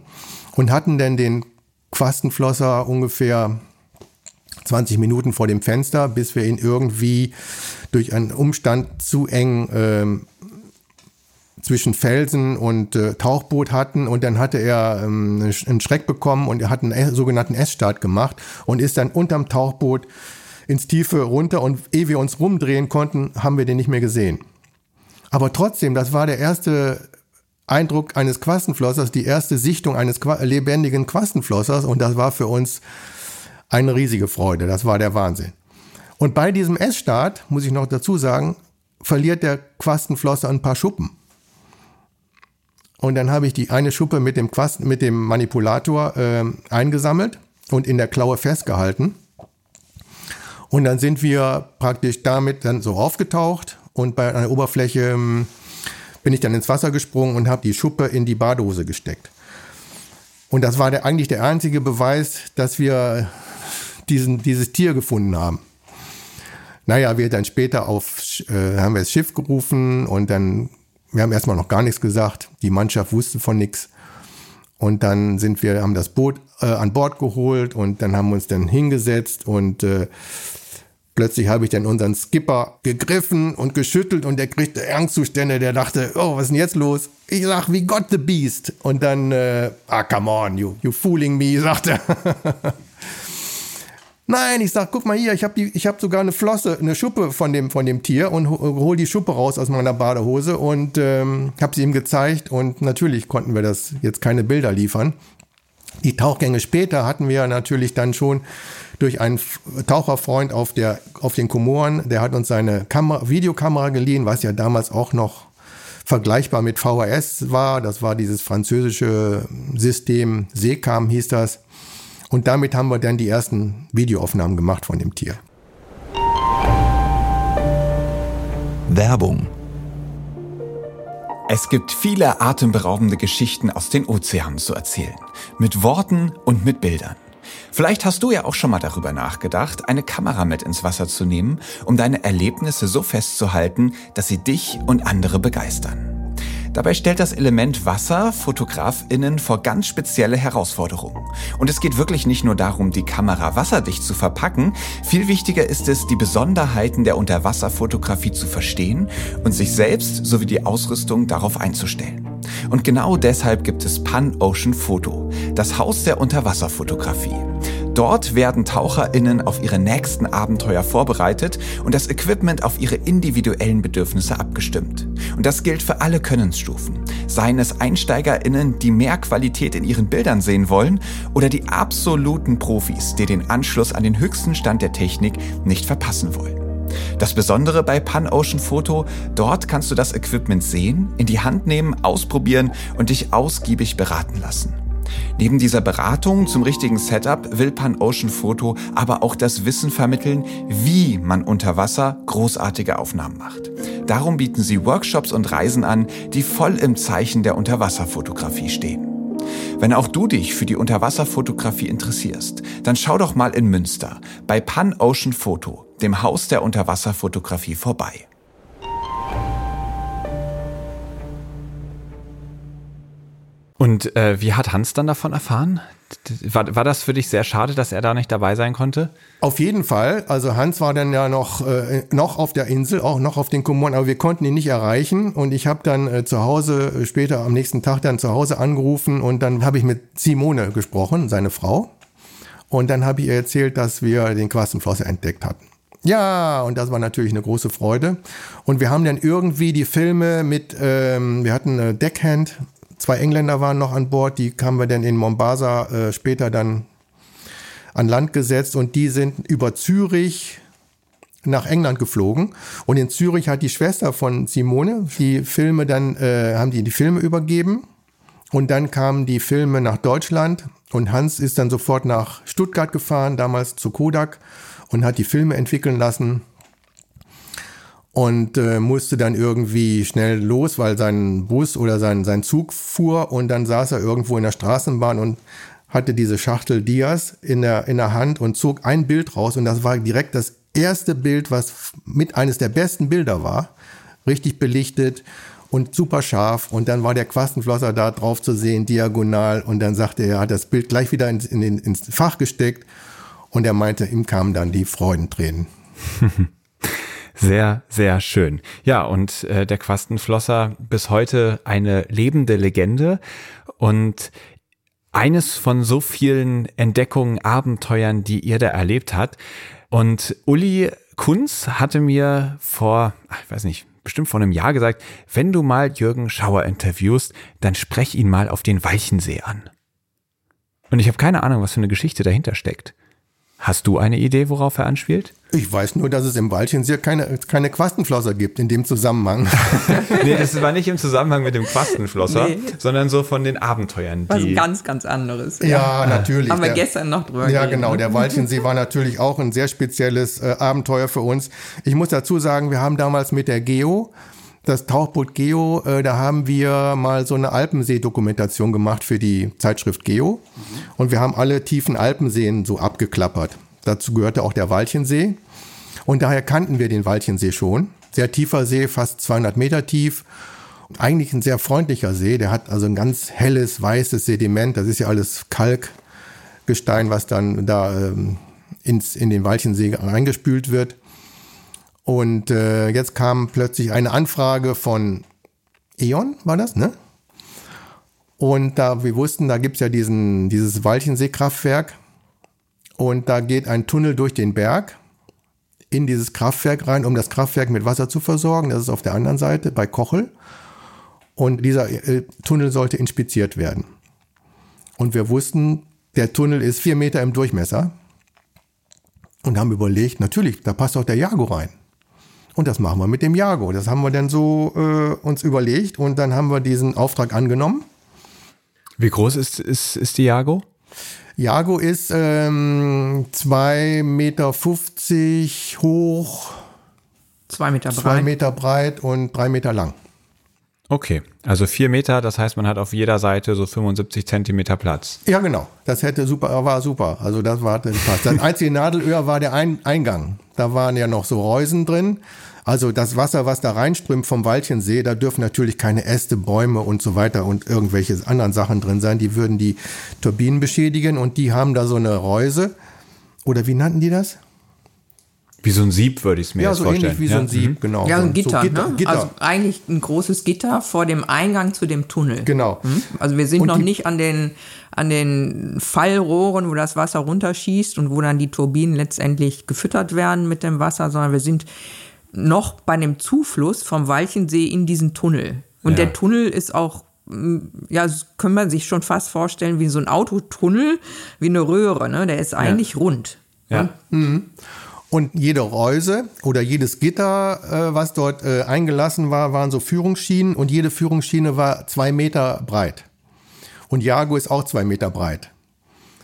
und hatten dann den Quastenflosser ungefähr 20 Minuten vor dem Fenster, bis wir ihn irgendwie durch einen Umstand zu eng ähm, zwischen Felsen und äh, Tauchboot hatten und dann hatte er ähm, einen Schreck bekommen und er hat einen sogenannten S-Start gemacht und ist dann unterm Tauchboot ins Tiefe runter und ehe wir uns rumdrehen konnten, haben wir den nicht mehr gesehen. Aber trotzdem, das war der erste Eindruck eines Quastenflossers, die erste Sichtung eines lebendigen Quastenflossers und das war für uns eine riesige Freude. Das war der Wahnsinn. Und bei diesem S-Start, muss ich noch dazu sagen, verliert der Quastenflosser ein paar Schuppen. Und dann habe ich die eine Schuppe mit dem, Quast, mit dem Manipulator äh, eingesammelt und in der Klaue festgehalten. Und dann sind wir praktisch damit dann so aufgetaucht und bei einer Oberfläche ähm, bin ich dann ins Wasser gesprungen und habe die Schuppe in die Badehose gesteckt. Und das war der, eigentlich der einzige Beweis, dass wir diesen, dieses Tier gefunden haben. Naja, wir dann später auf, äh, haben wir das Schiff gerufen und dann wir haben erstmal noch gar nichts gesagt. Die Mannschaft wusste von nichts. Und dann sind wir, haben das Boot äh, an Bord geholt und dann haben wir uns dann hingesetzt und äh, plötzlich habe ich dann unseren Skipper gegriffen und geschüttelt und der kriegte Angstzustände, der dachte, oh, was ist denn jetzt los? Ich sag, wie Gott the Beast. Und dann, äh, ah, come on, you, you fooling me, [LAUGHS] sagt er. Nein, ich sag, guck mal hier, ich habe hab sogar eine Flosse, eine Schuppe von dem, von dem Tier und hol die Schuppe raus aus meiner Badehose und ähm, habe sie ihm gezeigt und natürlich konnten wir das jetzt keine Bilder liefern. Die Tauchgänge später hatten wir natürlich dann schon durch einen Taucherfreund auf, der, auf den Komoren, der hat uns seine Kamera, Videokamera geliehen, was ja damals auch noch vergleichbar mit VHS war. Das war dieses französische System, Seecam hieß das. Und damit haben wir dann die ersten Videoaufnahmen gemacht von dem Tier. Werbung. Es gibt viele atemberaubende Geschichten aus den Ozeanen zu erzählen. Mit Worten und mit Bildern. Vielleicht hast du ja auch schon mal darüber nachgedacht, eine Kamera mit ins Wasser zu nehmen, um deine Erlebnisse so festzuhalten, dass sie dich und andere begeistern. Dabei stellt das Element Wasser FotografInnen vor ganz spezielle Herausforderungen. Und es geht wirklich nicht nur darum, die Kamera wasserdicht zu verpacken. Viel wichtiger ist es, die Besonderheiten der Unterwasserfotografie zu verstehen und sich selbst sowie die Ausrüstung darauf einzustellen. Und genau deshalb gibt es Pan Ocean Photo, das Haus der Unterwasserfotografie. Dort werden TaucherInnen auf ihre nächsten Abenteuer vorbereitet und das Equipment auf ihre individuellen Bedürfnisse abgestimmt. Und das gilt für alle Könnensstufen. Seien es EinsteigerInnen, die mehr Qualität in ihren Bildern sehen wollen, oder die absoluten Profis, die den Anschluss an den höchsten Stand der Technik nicht verpassen wollen. Das Besondere bei Pan Ocean Photo, dort kannst du das Equipment sehen, in die Hand nehmen, ausprobieren und dich ausgiebig beraten lassen. Neben dieser Beratung zum richtigen Setup will Pan Ocean Photo aber auch das Wissen vermitteln, wie man unter Wasser großartige Aufnahmen macht. Darum bieten sie Workshops und Reisen an, die voll im Zeichen der Unterwasserfotografie stehen. Wenn auch du dich für die Unterwasserfotografie interessierst, dann schau doch mal in Münster bei Pan Ocean Photo, dem Haus der Unterwasserfotografie vorbei. Und äh, wie hat Hans dann davon erfahren? War, war das für dich sehr schade, dass er da nicht dabei sein konnte? Auf jeden Fall. Also Hans war dann ja noch, äh, noch auf der Insel, auch noch auf den Kommunen, aber wir konnten ihn nicht erreichen. Und ich habe dann äh, zu Hause, äh, später am nächsten Tag dann zu Hause angerufen und dann habe ich mit Simone gesprochen, seine Frau. Und dann habe ich ihr erzählt, dass wir den Quastenflosser entdeckt hatten. Ja, und das war natürlich eine große Freude. Und wir haben dann irgendwie die Filme mit, ähm, wir hatten eine Deckhand, Zwei Engländer waren noch an Bord, die haben wir dann in Mombasa äh, später dann an Land gesetzt und die sind über Zürich nach England geflogen. Und in Zürich hat die Schwester von Simone die Filme dann äh, haben die die Filme übergeben. Und dann kamen die Filme nach Deutschland und Hans ist dann sofort nach Stuttgart gefahren damals zu Kodak und hat die Filme entwickeln lassen und äh, musste dann irgendwie schnell los, weil sein Bus oder sein, sein Zug fuhr und dann saß er irgendwo in der Straßenbahn und hatte diese Schachtel Dias in der, in der Hand und zog ein Bild raus und das war direkt das erste Bild, was mit eines der besten Bilder war, richtig belichtet und super scharf und dann war der Quastenflosser da drauf zu sehen, diagonal und dann sagte er, er hat das Bild gleich wieder in, in, ins Fach gesteckt und er meinte, ihm kamen dann die Freudentränen. [LAUGHS] Sehr, sehr schön. Ja, und äh, der Quastenflosser bis heute eine lebende Legende und eines von so vielen Entdeckungen, Abenteuern, die ihr da erlebt habt. Und Uli Kunz hatte mir vor, ich weiß nicht, bestimmt vor einem Jahr gesagt, wenn du mal Jürgen Schauer interviewst, dann sprech ihn mal auf den Weichensee an. Und ich habe keine Ahnung, was für eine Geschichte dahinter steckt. Hast du eine Idee, worauf er anspielt? Ich weiß nur, dass es im Waldchensee keine, keine Quastenflosser gibt in dem Zusammenhang. [LAUGHS] [LAUGHS] nee, das war nicht im Zusammenhang mit dem Quastenflosser, nee. sondern so von den Abenteuern. Was ganz, ganz anderes. Ja, ja natürlich. Haben wir der, gestern noch drüber Ja, geredet. genau. Der Waldchensee war natürlich auch ein sehr spezielles äh, Abenteuer für uns. Ich muss dazu sagen, wir haben damals mit der Geo das Tauchboot Geo, äh, da haben wir mal so eine Alpensee-Dokumentation gemacht für die Zeitschrift Geo. Mhm. Und wir haben alle tiefen Alpenseen so abgeklappert. Dazu gehörte auch der Walchensee. Und daher kannten wir den Walchensee schon. Sehr tiefer See, fast 200 Meter tief. Eigentlich ein sehr freundlicher See, der hat also ein ganz helles, weißes Sediment, das ist ja alles Kalkgestein, was dann da ähm, ins, in den Walchensee reingespült wird. Und äh, jetzt kam plötzlich eine Anfrage von E.ON, war das, ne? Und da wir wussten, da gibt's ja diesen, dieses Walchensee-Kraftwerk. Und da geht ein Tunnel durch den Berg in dieses Kraftwerk rein, um das Kraftwerk mit Wasser zu versorgen. Das ist auf der anderen Seite bei Kochel. Und dieser äh, Tunnel sollte inspiziert werden. Und wir wussten, der Tunnel ist vier Meter im Durchmesser. Und haben überlegt, natürlich, da passt auch der Jago rein. Und das machen wir mit dem Jago. Das haben wir dann so äh, uns überlegt und dann haben wir diesen Auftrag angenommen. Wie groß ist, ist, ist die Jago? Jago ist ähm, 2,50 Meter hoch, Zwei Meter breit. 2 Meter breit und 3 Meter lang. Okay, also vier Meter, das heißt, man hat auf jeder Seite so 75 Zentimeter Platz. Ja, genau. Das hätte super, war super. Also das war das. Das einzige Nadelöhr war der Ein Eingang. Da waren ja noch so Reusen drin. Also das Wasser, was da reinströmt vom Walchensee, da dürfen natürlich keine Äste, Bäume und so weiter und irgendwelche anderen Sachen drin sein. Die würden die Turbinen beschädigen und die haben da so eine Reuse. Oder wie nannten die das? Wie so ein Sieb würde ich es mir ja, jetzt so vorstellen. ähnlich wie so ein Sieb, genau. Ja, so ein Gitter, so Gitter, ne? Gitter. Also eigentlich ein großes Gitter vor dem Eingang zu dem Tunnel. genau. Hm? Also wir sind Und noch nicht an den, an den Fallrohren, wo das Wasser runterschießt und wo dann die Turbinen letztendlich gefüttert werden mit dem Wasser, sondern wir sind noch bei dem Zufluss vom Walchensee in diesen Tunnel. Und Ja. der Tunnel ist auch, ja, das kann man sich schon fast vorstellen wie so ein Autotunnel, wie eine Röhre, ne? Der ist eigentlich rund. Ja. Und jede Reuse oder jedes Gitter, äh, was dort äh, eingelassen war, waren so Führungsschienen und jede Führungsschiene war zwei Meter breit. Und Jago ist auch zwei Meter breit.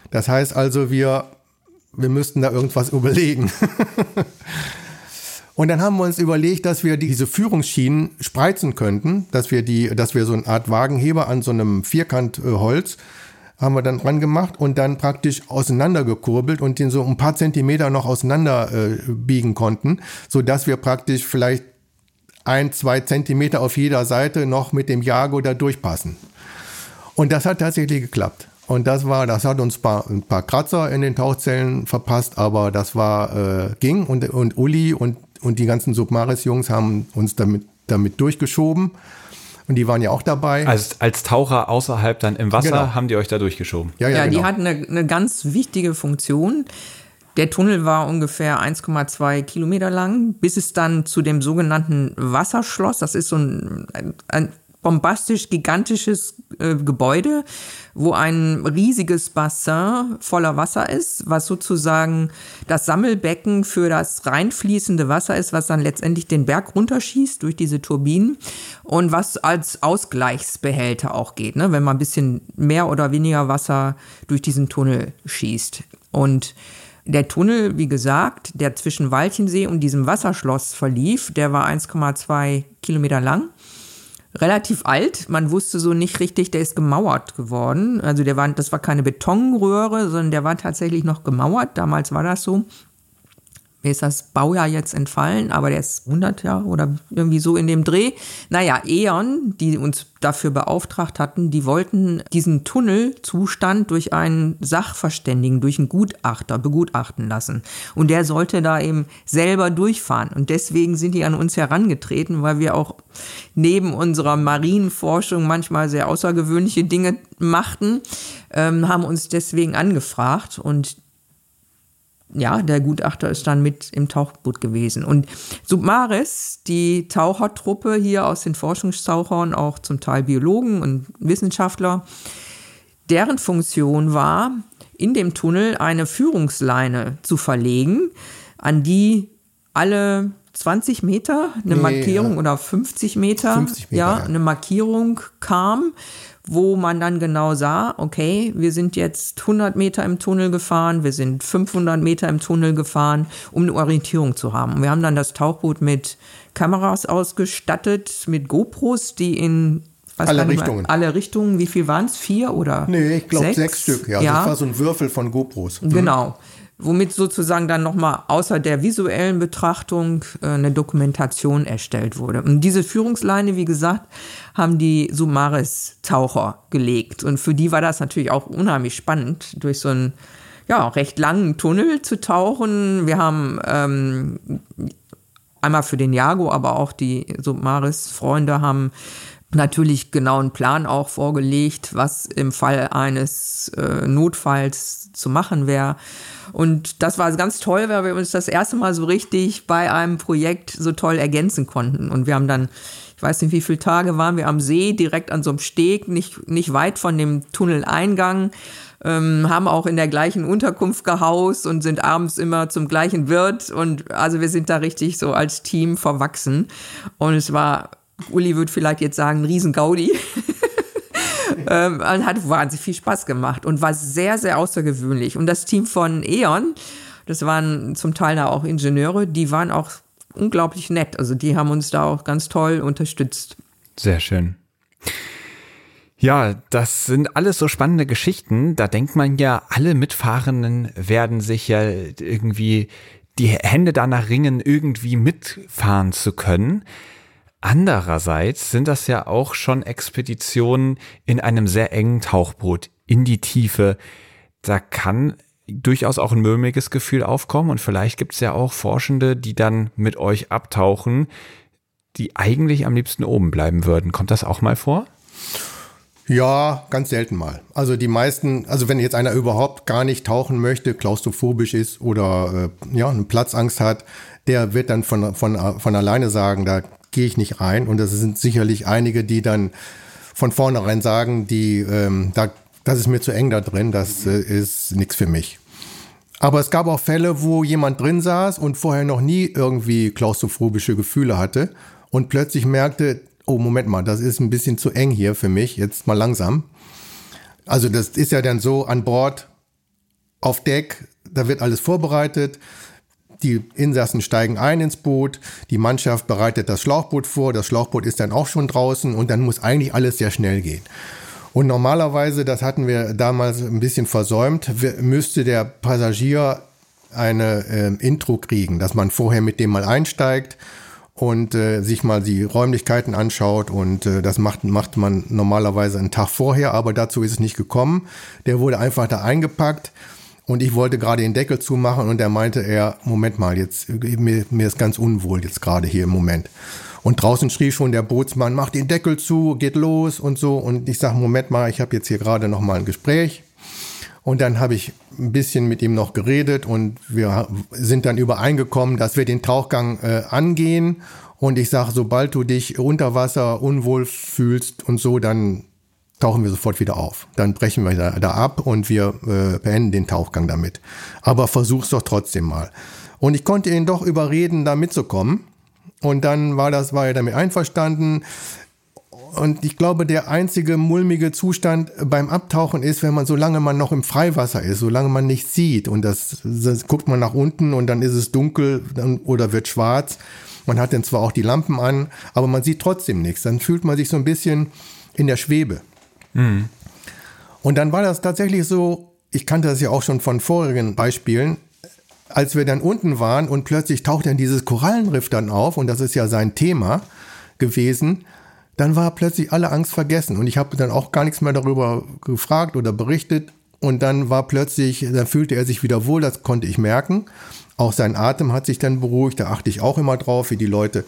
Das heißt also, wir, wir müssten da irgendwas [LAUGHS] überlegen. Und dann haben wir uns überlegt, dass wir diese Führungsschienen spreizen könnten, dass wir die, dass wir so eine Art Wagenheber an so einem Vierkant äh, haben wir dann dran gemacht und dann praktisch auseinandergekurbelt und den so ein paar Zentimeter noch auseinander äh, biegen konnten, so dass wir praktisch vielleicht ein, zwei Zentimeter auf jeder Seite noch mit dem Jago da durchpassen. Und das hat tatsächlich geklappt. Und das war, das hat uns paar, ein paar Kratzer in den Tauchzellen verpasst, aber das war, äh, ging und, und Uli und, und die ganzen Submaris-Jungs haben uns damit, damit durchgeschoben. Und die waren ja auch dabei. Als, als Taucher außerhalb dann im Wasser Genau. haben die euch da durchgeschoben. ja, Ja, ja, die genau. hatten eine, eine ganz wichtige Funktion. Der Tunnel war ungefähr 1,2 Kilometer lang, bis es dann zu dem sogenannten Wasserschloss, das ist so ein, ein, ein bombastisch gigantisches äh, Gebäude, wo ein riesiges Bassin voller Wasser ist, was sozusagen das Sammelbecken für das reinfließende Wasser ist, was dann letztendlich den Berg runterschießt durch diese Turbinen und was als Ausgleichsbehälter auch geht, ne? wenn man ein bisschen mehr oder weniger Wasser durch diesen Tunnel schießt. Und der Tunnel, wie gesagt, der zwischen Walchensee und diesem Wasserschloss verlief, der war 1,2 Kilometer lang relativ alt. Man wusste so nicht richtig, der ist gemauert geworden. Also der war, das war keine Betonröhre, sondern der war tatsächlich noch gemauert. Damals war das so. Mir ist das Baujahr jetzt entfallen, aber der ist 100 Jahre oder irgendwie so in dem Dreh. Naja, E.ON, die uns dafür beauftragt hatten, die wollten diesen Tunnelzustand durch einen Sachverständigen, durch einen Gutachter begutachten lassen. Und der sollte da eben selber durchfahren. Und deswegen sind die an uns herangetreten, weil wir auch neben unserer Marienforschung manchmal sehr außergewöhnliche Dinge machten, ähm, haben uns deswegen angefragt und ja, der Gutachter ist dann mit im Tauchboot gewesen. Und Submaris, die Tauchertruppe hier aus den Forschungstauchern, auch zum Teil Biologen und Wissenschaftler, deren Funktion war, in dem Tunnel eine Führungsleine zu verlegen, an die alle 20 Meter eine Nee, Markierung ja. oder 50 Meter, 50 Meter, ja, ja. eine Markierung kam, wo man dann genau sah, okay, wir sind jetzt 100 Meter im Tunnel gefahren, wir sind 500 Meter im Tunnel gefahren, um eine Orientierung zu haben. Und wir haben dann das Tauchboot mit Kameras ausgestattet, mit GoPros, die in weiß Alle Richtungen. alle Richtungen, wie viel waren es? Vier oder Nee, ich glaube sechs? sechs Stück. Ja, ja. das war so ein Würfel von GoPros. Genau. womit sozusagen dann nochmal außer der visuellen Betrachtung äh, eine Dokumentation erstellt wurde. Und diese Führungsleine, wie gesagt, haben die Sumaris-Taucher gelegt. Und für die war das natürlich auch unheimlich spannend, durch so einen ja, recht langen Tunnel zu tauchen. Wir haben ähm, einmal für den Jago, aber auch die Submaris-Freunde haben natürlich genauen Plan auch vorgelegt, was im Fall eines äh, Notfalls zu machen wäre. Und das war ganz toll, weil wir uns das erste Mal so richtig bei einem Projekt so toll ergänzen konnten. Und wir haben dann, ich weiß nicht, wie viele Tage waren wir am See, direkt an so einem Steg, nicht, nicht weit von dem Tunneleingang. Ähm, haben auch in der gleichen Unterkunft gehaust und sind abends immer zum gleichen Wirt. Und also wir sind da richtig so als Team verwachsen. Und es war Uli würde vielleicht jetzt sagen, riesen Gaudi. [LAUGHS] [LAUGHS] ähm, hat wahnsinnig viel Spaß gemacht und war sehr, sehr außergewöhnlich. Und das Team von E.ON, das waren zum Teil da auch Ingenieure, die waren auch unglaublich nett. Also die haben uns da auch ganz toll unterstützt. Sehr schön. Ja, das sind alles so spannende Geschichten. Da denkt man ja, alle Mitfahrenden werden sich ja irgendwie die Hände danach ringen, irgendwie mitfahren zu können. Andererseits sind das ja auch schon Expeditionen in einem sehr engen Tauchboot in die Tiefe. Da kann durchaus auch ein mulmiges Gefühl aufkommen und vielleicht gibt es ja auch Forschende, die dann mit euch abtauchen, die eigentlich am liebsten oben bleiben würden. Kommt das auch mal vor? Ja, ganz selten mal. Also die meisten, also wenn jetzt einer überhaupt gar nicht tauchen möchte, klaustrophobisch ist oder äh, ja, eine Platzangst hat, der wird dann von, von, von alleine sagen, da gehe ich nicht rein. Und das sind sicherlich einige, die dann von vornherein sagen, die, ähm, da, das ist mir zu eng da drin, das äh, ist nichts für mich. Aber es gab auch Fälle, wo jemand drin saß und vorher noch nie irgendwie klaustrophobische Gefühle hatte und plötzlich merkte, oh Moment mal, das ist ein bisschen zu eng hier für mich, jetzt mal langsam. Also das ist ja dann so an Bord, auf Deck, da wird alles vorbereitet. Die Insassen steigen ein ins Boot, die Mannschaft bereitet das Schlauchboot vor, das Schlauchboot ist dann auch schon draußen und dann muss eigentlich alles sehr schnell gehen. Und normalerweise, das hatten wir damals ein bisschen versäumt, müsste der Passagier eine äh, Intro kriegen, dass man vorher mit dem mal einsteigt und äh, sich mal die Räumlichkeiten anschaut und äh, das macht, macht man normalerweise einen Tag vorher, aber dazu ist es nicht gekommen. Der wurde einfach da eingepackt und ich wollte gerade den Deckel zumachen und er meinte er, Moment mal, jetzt mir, mir ist ganz unwohl jetzt gerade hier im Moment. Und draußen schrie schon der Bootsmann, mach den Deckel zu, geht los und so. Und ich sage, Moment mal, ich habe jetzt hier gerade noch mal ein Gespräch. Und dann habe ich ein bisschen mit ihm noch geredet und wir sind dann übereingekommen, dass wir den Tauchgang äh, angehen. Und ich sage, sobald du dich unter Wasser unwohl fühlst und so, dann tauchen wir sofort wieder auf. Dann brechen wir da, da ab und wir äh, beenden den Tauchgang damit. Aber versuch's doch trotzdem mal. Und ich konnte ihn doch überreden, da mitzukommen. Und dann war das, war er damit einverstanden. Und ich glaube, der einzige mulmige Zustand beim Abtauchen ist, wenn man, solange man noch im Freiwasser ist, solange man nichts sieht und das, das guckt man nach unten und dann ist es dunkel oder wird schwarz. Man hat dann zwar auch die Lampen an, aber man sieht trotzdem nichts. Dann fühlt man sich so ein bisschen in der Schwebe. Mhm. Und dann war das tatsächlich so, ich kannte das ja auch schon von vorigen Beispielen, als wir dann unten waren und plötzlich taucht dann dieses Korallenriff dann auf und das ist ja sein Thema gewesen, dann war plötzlich alle Angst vergessen und ich habe dann auch gar nichts mehr darüber gefragt oder berichtet und dann war plötzlich, dann fühlte er sich wieder wohl, das konnte ich merken. Auch sein Atem hat sich dann beruhigt, da achte ich auch immer drauf, wie die Leute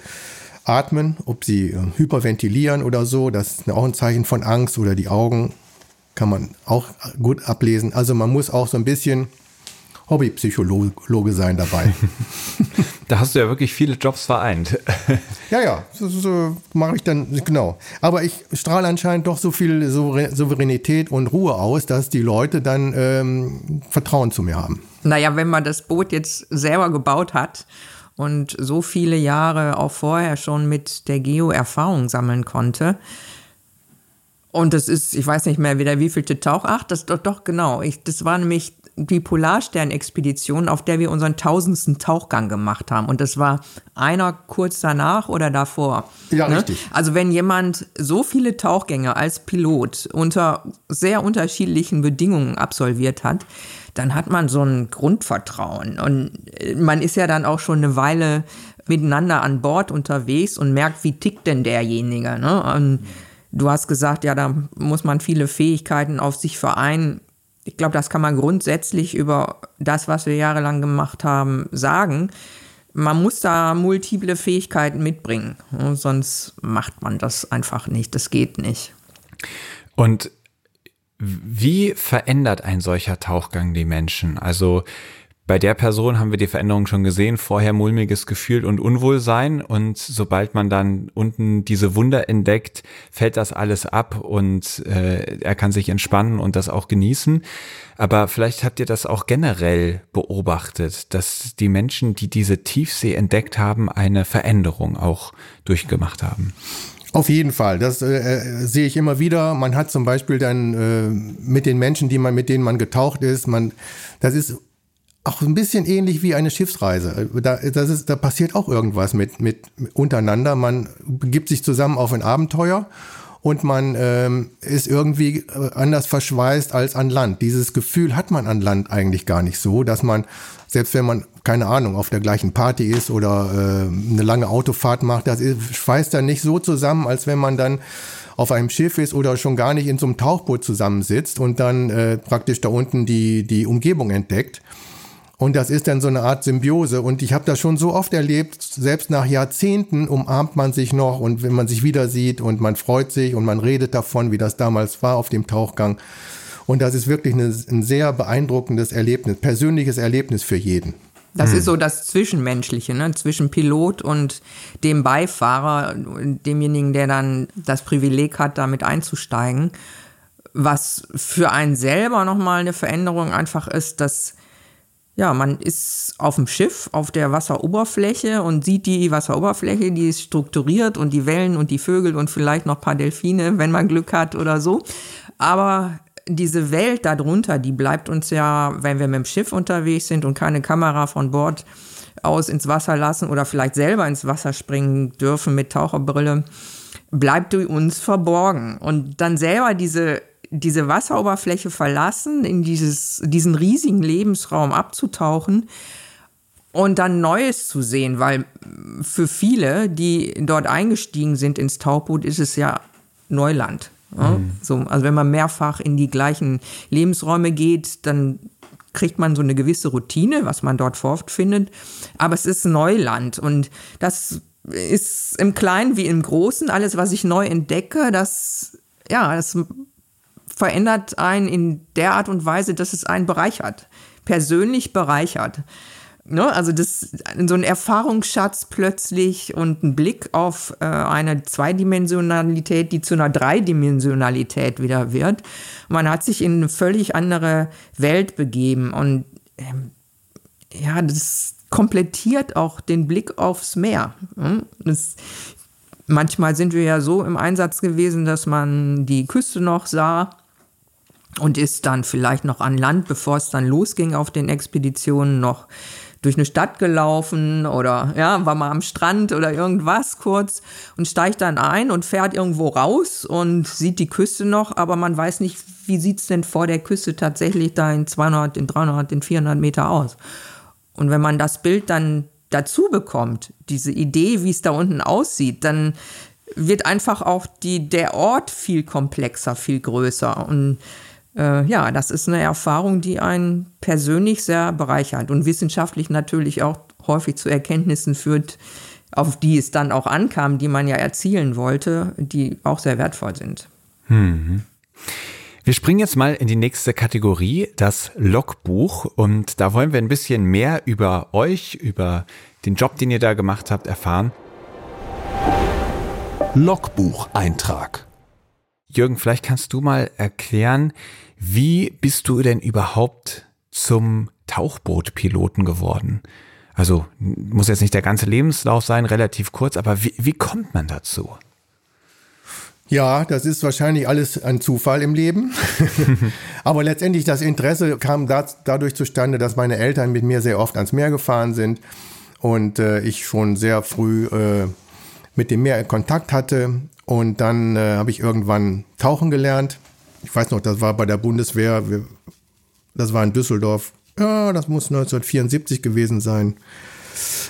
atmen, ob sie äh, hyperventilieren oder so. Das ist auch ein Zeichen von Angst oder die Augen kann man auch gut ablesen. Also man muss auch so ein bisschen Hobbypsychologe sein dabei. [LAUGHS] da hast du ja wirklich viele Jobs vereint. [LAUGHS] ja, ja, so, so mache ich dann, genau. Aber ich strahle anscheinend doch so viel Souveränität und Ruhe aus, dass die Leute dann ähm, Vertrauen zu mir haben. Naja, wenn man das Boot jetzt selber gebaut hat und so viele Jahre auch vorher schon mit der Geo Erfahrung sammeln konnte. Und das ist, ich weiß nicht mehr wieder, wie viel Tauch, ach, das doch, doch, genau. Ich, das war nämlich die Polarstern-Expedition, auf der wir unseren tausendsten Tauchgang gemacht haben. Und das war einer kurz danach oder davor. Ja, ne? richtig. Also wenn jemand so viele Tauchgänge als Pilot unter sehr unterschiedlichen Bedingungen absolviert hat, dann hat man so ein Grundvertrauen. Und man ist ja dann auch schon eine Weile miteinander an Bord unterwegs und merkt, wie tickt denn derjenige. Ne? Und du hast gesagt, ja, da muss man viele Fähigkeiten auf sich vereinen. Ich glaube, das kann man grundsätzlich über das, was wir jahrelang gemacht haben, sagen. Man muss da multiple Fähigkeiten mitbringen, sonst macht man das einfach nicht. Das geht nicht. Und wie verändert ein solcher Tauchgang die Menschen? Also bei der Person haben wir die Veränderung schon gesehen, vorher mulmiges Gefühl und Unwohlsein und sobald man dann unten diese Wunder entdeckt, fällt das alles ab und äh, er kann sich entspannen und das auch genießen. Aber vielleicht habt ihr das auch generell beobachtet, dass die Menschen, die diese Tiefsee entdeckt haben, eine Veränderung auch durchgemacht haben. Auf jeden Fall, das äh, äh, sehe ich immer wieder. Man hat zum Beispiel dann äh, mit den Menschen, die man, mit denen man getaucht ist, man, das ist auch ein bisschen ähnlich wie eine Schiffsreise. Da, das ist, da passiert auch irgendwas mit, mit untereinander. Man begibt sich zusammen auf ein Abenteuer und man ähm, ist irgendwie äh, anders verschweißt als an Land. Dieses Gefühl hat man an Land eigentlich gar nicht so, dass man, selbst wenn man keine Ahnung, auf der gleichen Party ist oder äh, eine lange Autofahrt macht, das ist, schweißt dann nicht so zusammen, als wenn man dann auf einem Schiff ist oder schon gar nicht in so einem Tauchboot zusammensitzt und dann äh, praktisch da unten die, die Umgebung entdeckt. Und das ist dann so eine Art Symbiose. Und ich habe das schon so oft erlebt, selbst nach Jahrzehnten umarmt man sich noch und wenn man sich wieder sieht und man freut sich und man redet davon, wie das damals war auf dem Tauchgang. Und das ist wirklich eine, ein sehr beeindruckendes Erlebnis, persönliches Erlebnis für jeden. Das hm. ist so das Zwischenmenschliche, ne? zwischen Pilot und dem Beifahrer, demjenigen, der dann das Privileg hat, damit einzusteigen. Was für einen selber nochmal eine Veränderung einfach ist, dass ja, man ist auf dem Schiff, auf der Wasseroberfläche und sieht die Wasseroberfläche, die ist strukturiert und die Wellen und die Vögel und vielleicht noch ein paar Delfine, wenn man Glück hat oder so. Aber diese Welt darunter, die bleibt uns ja, wenn wir mit dem Schiff unterwegs sind und keine Kamera von Bord aus ins Wasser lassen oder vielleicht selber ins Wasser springen dürfen mit Taucherbrille, bleibt uns verborgen. Und dann selber diese, diese Wasseroberfläche verlassen, in dieses, diesen riesigen Lebensraum abzutauchen und dann Neues zu sehen, weil für viele, die dort eingestiegen sind ins Tauchboot, ist es ja Neuland. Ja? Mhm. So, also wenn man mehrfach in die gleichen Lebensräume geht, dann kriegt man so eine gewisse Routine, was man dort vorfindet. Aber es ist Neuland und das ist im Kleinen wie im Großen alles, was ich neu entdecke, das, ja, das verändert einen in der Art und Weise, dass es einen bereichert, persönlich bereichert. Ne? Also das, so ein Erfahrungsschatz plötzlich und ein Blick auf äh, eine Zweidimensionalität, die zu einer Dreidimensionalität wieder wird. Man hat sich in eine völlig andere Welt begeben und ähm, ja, das komplettiert auch den Blick aufs Meer. Ne? Das, manchmal sind wir ja so im Einsatz gewesen, dass man die Küste noch sah und ist dann vielleicht noch an Land, bevor es dann losging auf den Expeditionen, noch durch eine Stadt gelaufen oder ja, war mal am Strand oder irgendwas kurz und steigt dann ein und fährt irgendwo raus und sieht die Küste noch, aber man weiß nicht, wie sieht's denn vor der Küste tatsächlich da in 200, in 300, in 400 Meter aus. Und wenn man das Bild dann dazu bekommt, diese Idee, wie es da unten aussieht, dann wird einfach auch die, der Ort viel komplexer, viel größer und äh, ja, das ist eine Erfahrung, die einen persönlich sehr bereichert und wissenschaftlich natürlich auch häufig zu Erkenntnissen führt, auf die es dann auch ankam, die man ja erzielen wollte, die auch sehr wertvoll sind. Mhm. Wir springen jetzt mal in die nächste Kategorie, das Logbuch. Und da wollen wir ein bisschen mehr über euch, über den Job, den ihr da gemacht habt, erfahren. Logbucheintrag. Jürgen, vielleicht kannst du mal erklären, wie bist du denn überhaupt zum Tauchbootpiloten geworden? Also muss jetzt nicht der ganze Lebenslauf sein, relativ kurz, aber wie, wie kommt man dazu? Ja, das ist wahrscheinlich alles ein Zufall im Leben. [LAUGHS] Aber letztendlich das Interesse kam da, dadurch zustande, dass meine Eltern mit mir sehr oft ans Meer gefahren sind und äh, ich schon sehr früh äh, mit dem Meer in Kontakt hatte. Und dann äh, habe ich irgendwann tauchen gelernt. Ich weiß noch, das war bei der Bundeswehr, wir, das war in Düsseldorf. Ja, das muss 1974 gewesen sein.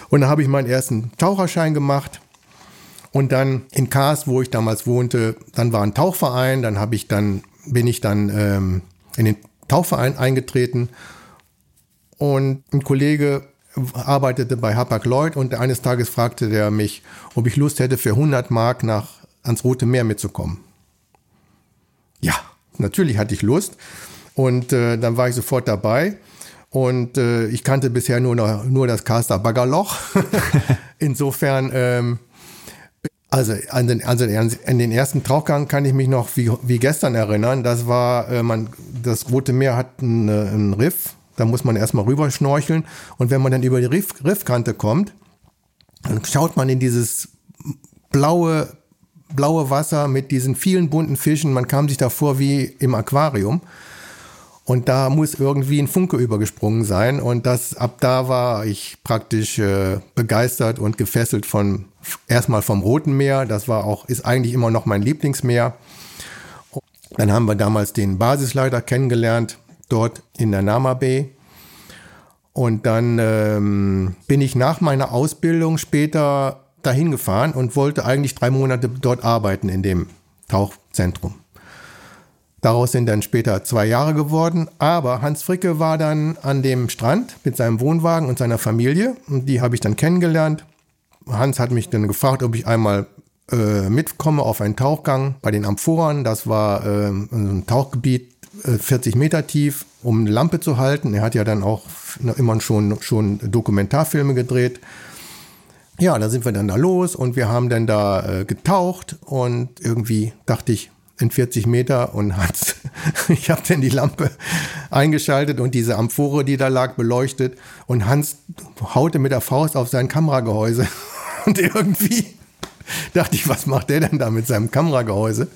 Und da habe ich meinen ersten Taucherschein gemacht und dann in Kars, wo ich damals wohnte, dann war ein Tauchverein, dann habe ich dann, bin ich dann ähm, in den Tauchverein eingetreten und ein Kollege arbeitete bei Hapag Lloyd und eines Tages fragte der mich, ob ich Lust hätte, für 100 Mark nach, ans Rote Meer mitzukommen. Ja, natürlich hatte ich Lust und äh, dann war ich sofort dabei. Und äh, ich kannte bisher nur, noch, nur das Caster Baggerloch. [LAUGHS] Insofern ähm, also an den, also an den ersten Tauchgang kann ich mich noch wie, wie gestern erinnern. Das war, äh, man, das Rote Meer hat einen, äh, einen Riff, da muss man erstmal rüber schnorcheln. Und wenn man dann über die Riff, Riffkante kommt, dann schaut man in dieses blaue, blaue Wasser mit diesen vielen bunten Fischen. Man kam sich da vor wie im Aquarium. Und da muss irgendwie ein Funke übergesprungen sein. Und das ab da war ich praktisch äh, begeistert und gefesselt von erstmal vom Roten Meer. Das war auch, ist eigentlich immer noch mein Lieblingsmeer. Dann haben wir damals den Basisleiter kennengelernt, dort in der Nama Bay. Und dann ähm, bin ich nach meiner Ausbildung später dahin gefahren und wollte eigentlich drei Monate dort arbeiten in dem Tauchzentrum. Daraus sind dann später zwei Jahre geworden. Aber Hans Fricke war dann an dem Strand mit seinem Wohnwagen und seiner Familie. Und die habe ich dann kennengelernt. Hans hat mich dann gefragt, ob ich einmal äh, mitkomme auf einen Tauchgang bei den Amphoren. Das war äh, ein Tauchgebiet, äh, 40 Meter tief, um eine Lampe zu halten. Er hat ja dann auch immer schon, schon Dokumentarfilme gedreht. Ja, da sind wir dann da los und wir haben dann da äh, getaucht und irgendwie dachte ich, in 40 Meter und Hans, [LAUGHS] ich habe dann die Lampe eingeschaltet und diese Amphore, die da lag, beleuchtet und Hans haute mit der Faust auf sein Kameragehäuse [LAUGHS] und irgendwie dachte ich, was macht der denn da mit seinem Kameragehäuse?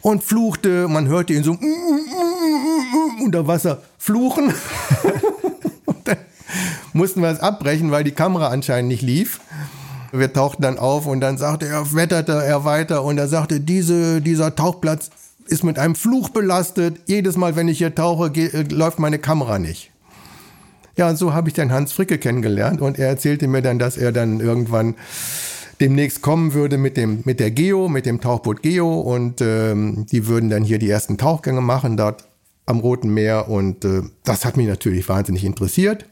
Und fluchte, man hörte ihn so unter Wasser fluchen. [LAUGHS] mussten wir es abbrechen, weil die Kamera anscheinend nicht lief. Wir tauchten dann auf und dann sagte er, wetterte er weiter und er sagte, diese, dieser Tauchplatz ist mit einem Fluch belastet. Jedes Mal, wenn ich hier tauche, äh, läuft meine Kamera nicht. Ja, und so habe ich dann Hans Fricke kennengelernt und er erzählte mir dann, dass er dann irgendwann demnächst kommen würde mit dem mit der Geo, mit dem Tauchboot Geo und ähm, die würden dann hier die ersten Tauchgänge machen dort am Roten Meer und äh, das hat mich natürlich wahnsinnig interessiert.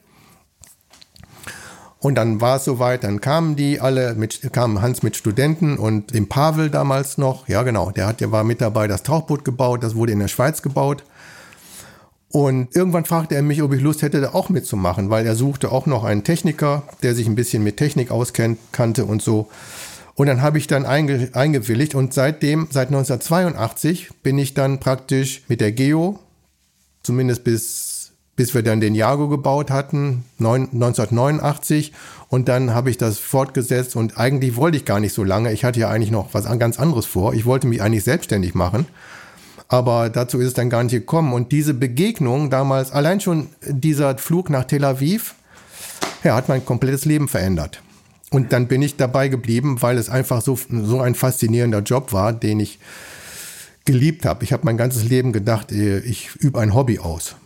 Und dann war es soweit, dann kamen die alle, mit, kamen Hans mit Studenten und dem Pavel damals noch, ja genau, der hat, der war mit dabei, das Tauchboot gebaut, das wurde in der Schweiz gebaut. Und irgendwann fragte er mich, ob ich Lust hätte, da auch mitzumachen, weil er suchte auch noch einen Techniker, der sich ein bisschen mit Technik auskannte und so. Und dann habe ich dann einge eingewilligt und seitdem, seit 1982, bin ich dann praktisch mit der Geo, zumindest bis bis wir dann den Jago gebaut hatten, 1989. Und dann habe ich das fortgesetzt und eigentlich wollte ich gar nicht so lange. Ich hatte ja eigentlich noch was ganz anderes vor. Ich wollte mich eigentlich selbstständig machen. Aber dazu ist es dann gar nicht gekommen. Und diese Begegnung damals, allein schon dieser Flug nach Tel Aviv, ja, hat mein komplettes Leben verändert. Und dann bin ich dabei geblieben, weil es einfach so, so ein faszinierender Job war, den ich geliebt habe. Ich habe mein ganzes Leben gedacht, ich übe ein Hobby aus.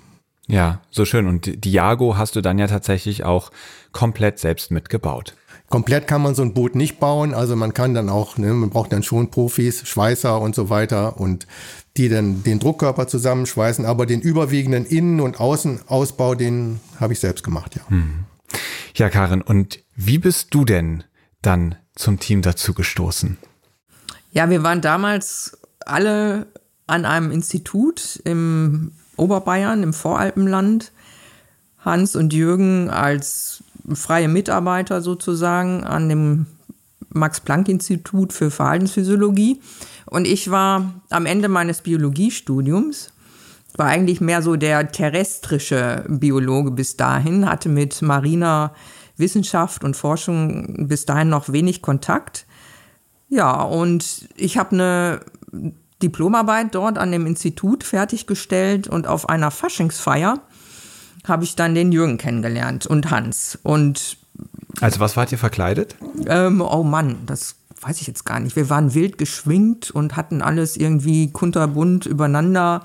Ja, so schön. Und Diago hast du dann ja tatsächlich auch komplett selbst mitgebaut. Komplett kann man so ein Boot nicht bauen. Also man kann dann auch, ne, man braucht dann schon Profis, Schweißer und so weiter und die dann den Druckkörper zusammenschweißen. Aber den überwiegenden Innen- und Außenausbau, den habe ich selbst gemacht, ja. Hm. Ja, Karin, und wie bist du denn dann zum Team dazu gestoßen? Ja, wir waren damals alle an einem Institut im Oberbayern im Voralpenland. Hans und Jürgen als freie Mitarbeiter sozusagen an dem Max-Planck-Institut für Verhaltensphysiologie. Und ich war am Ende meines Biologiestudiums, war eigentlich mehr so der terrestrische Biologe bis dahin, hatte mit mariner Wissenschaft und Forschung bis dahin noch wenig Kontakt Ja, und ich habe eine Diplomarbeit dort an dem Institut fertiggestellt und auf einer Faschingsfeier habe ich dann den Jürgen kennengelernt und Hans. Und also was wart ihr verkleidet? Ähm, oh Mann, das weiß ich jetzt gar nicht. Wir waren wild geschwingt und hatten alles irgendwie kunterbunt übereinander.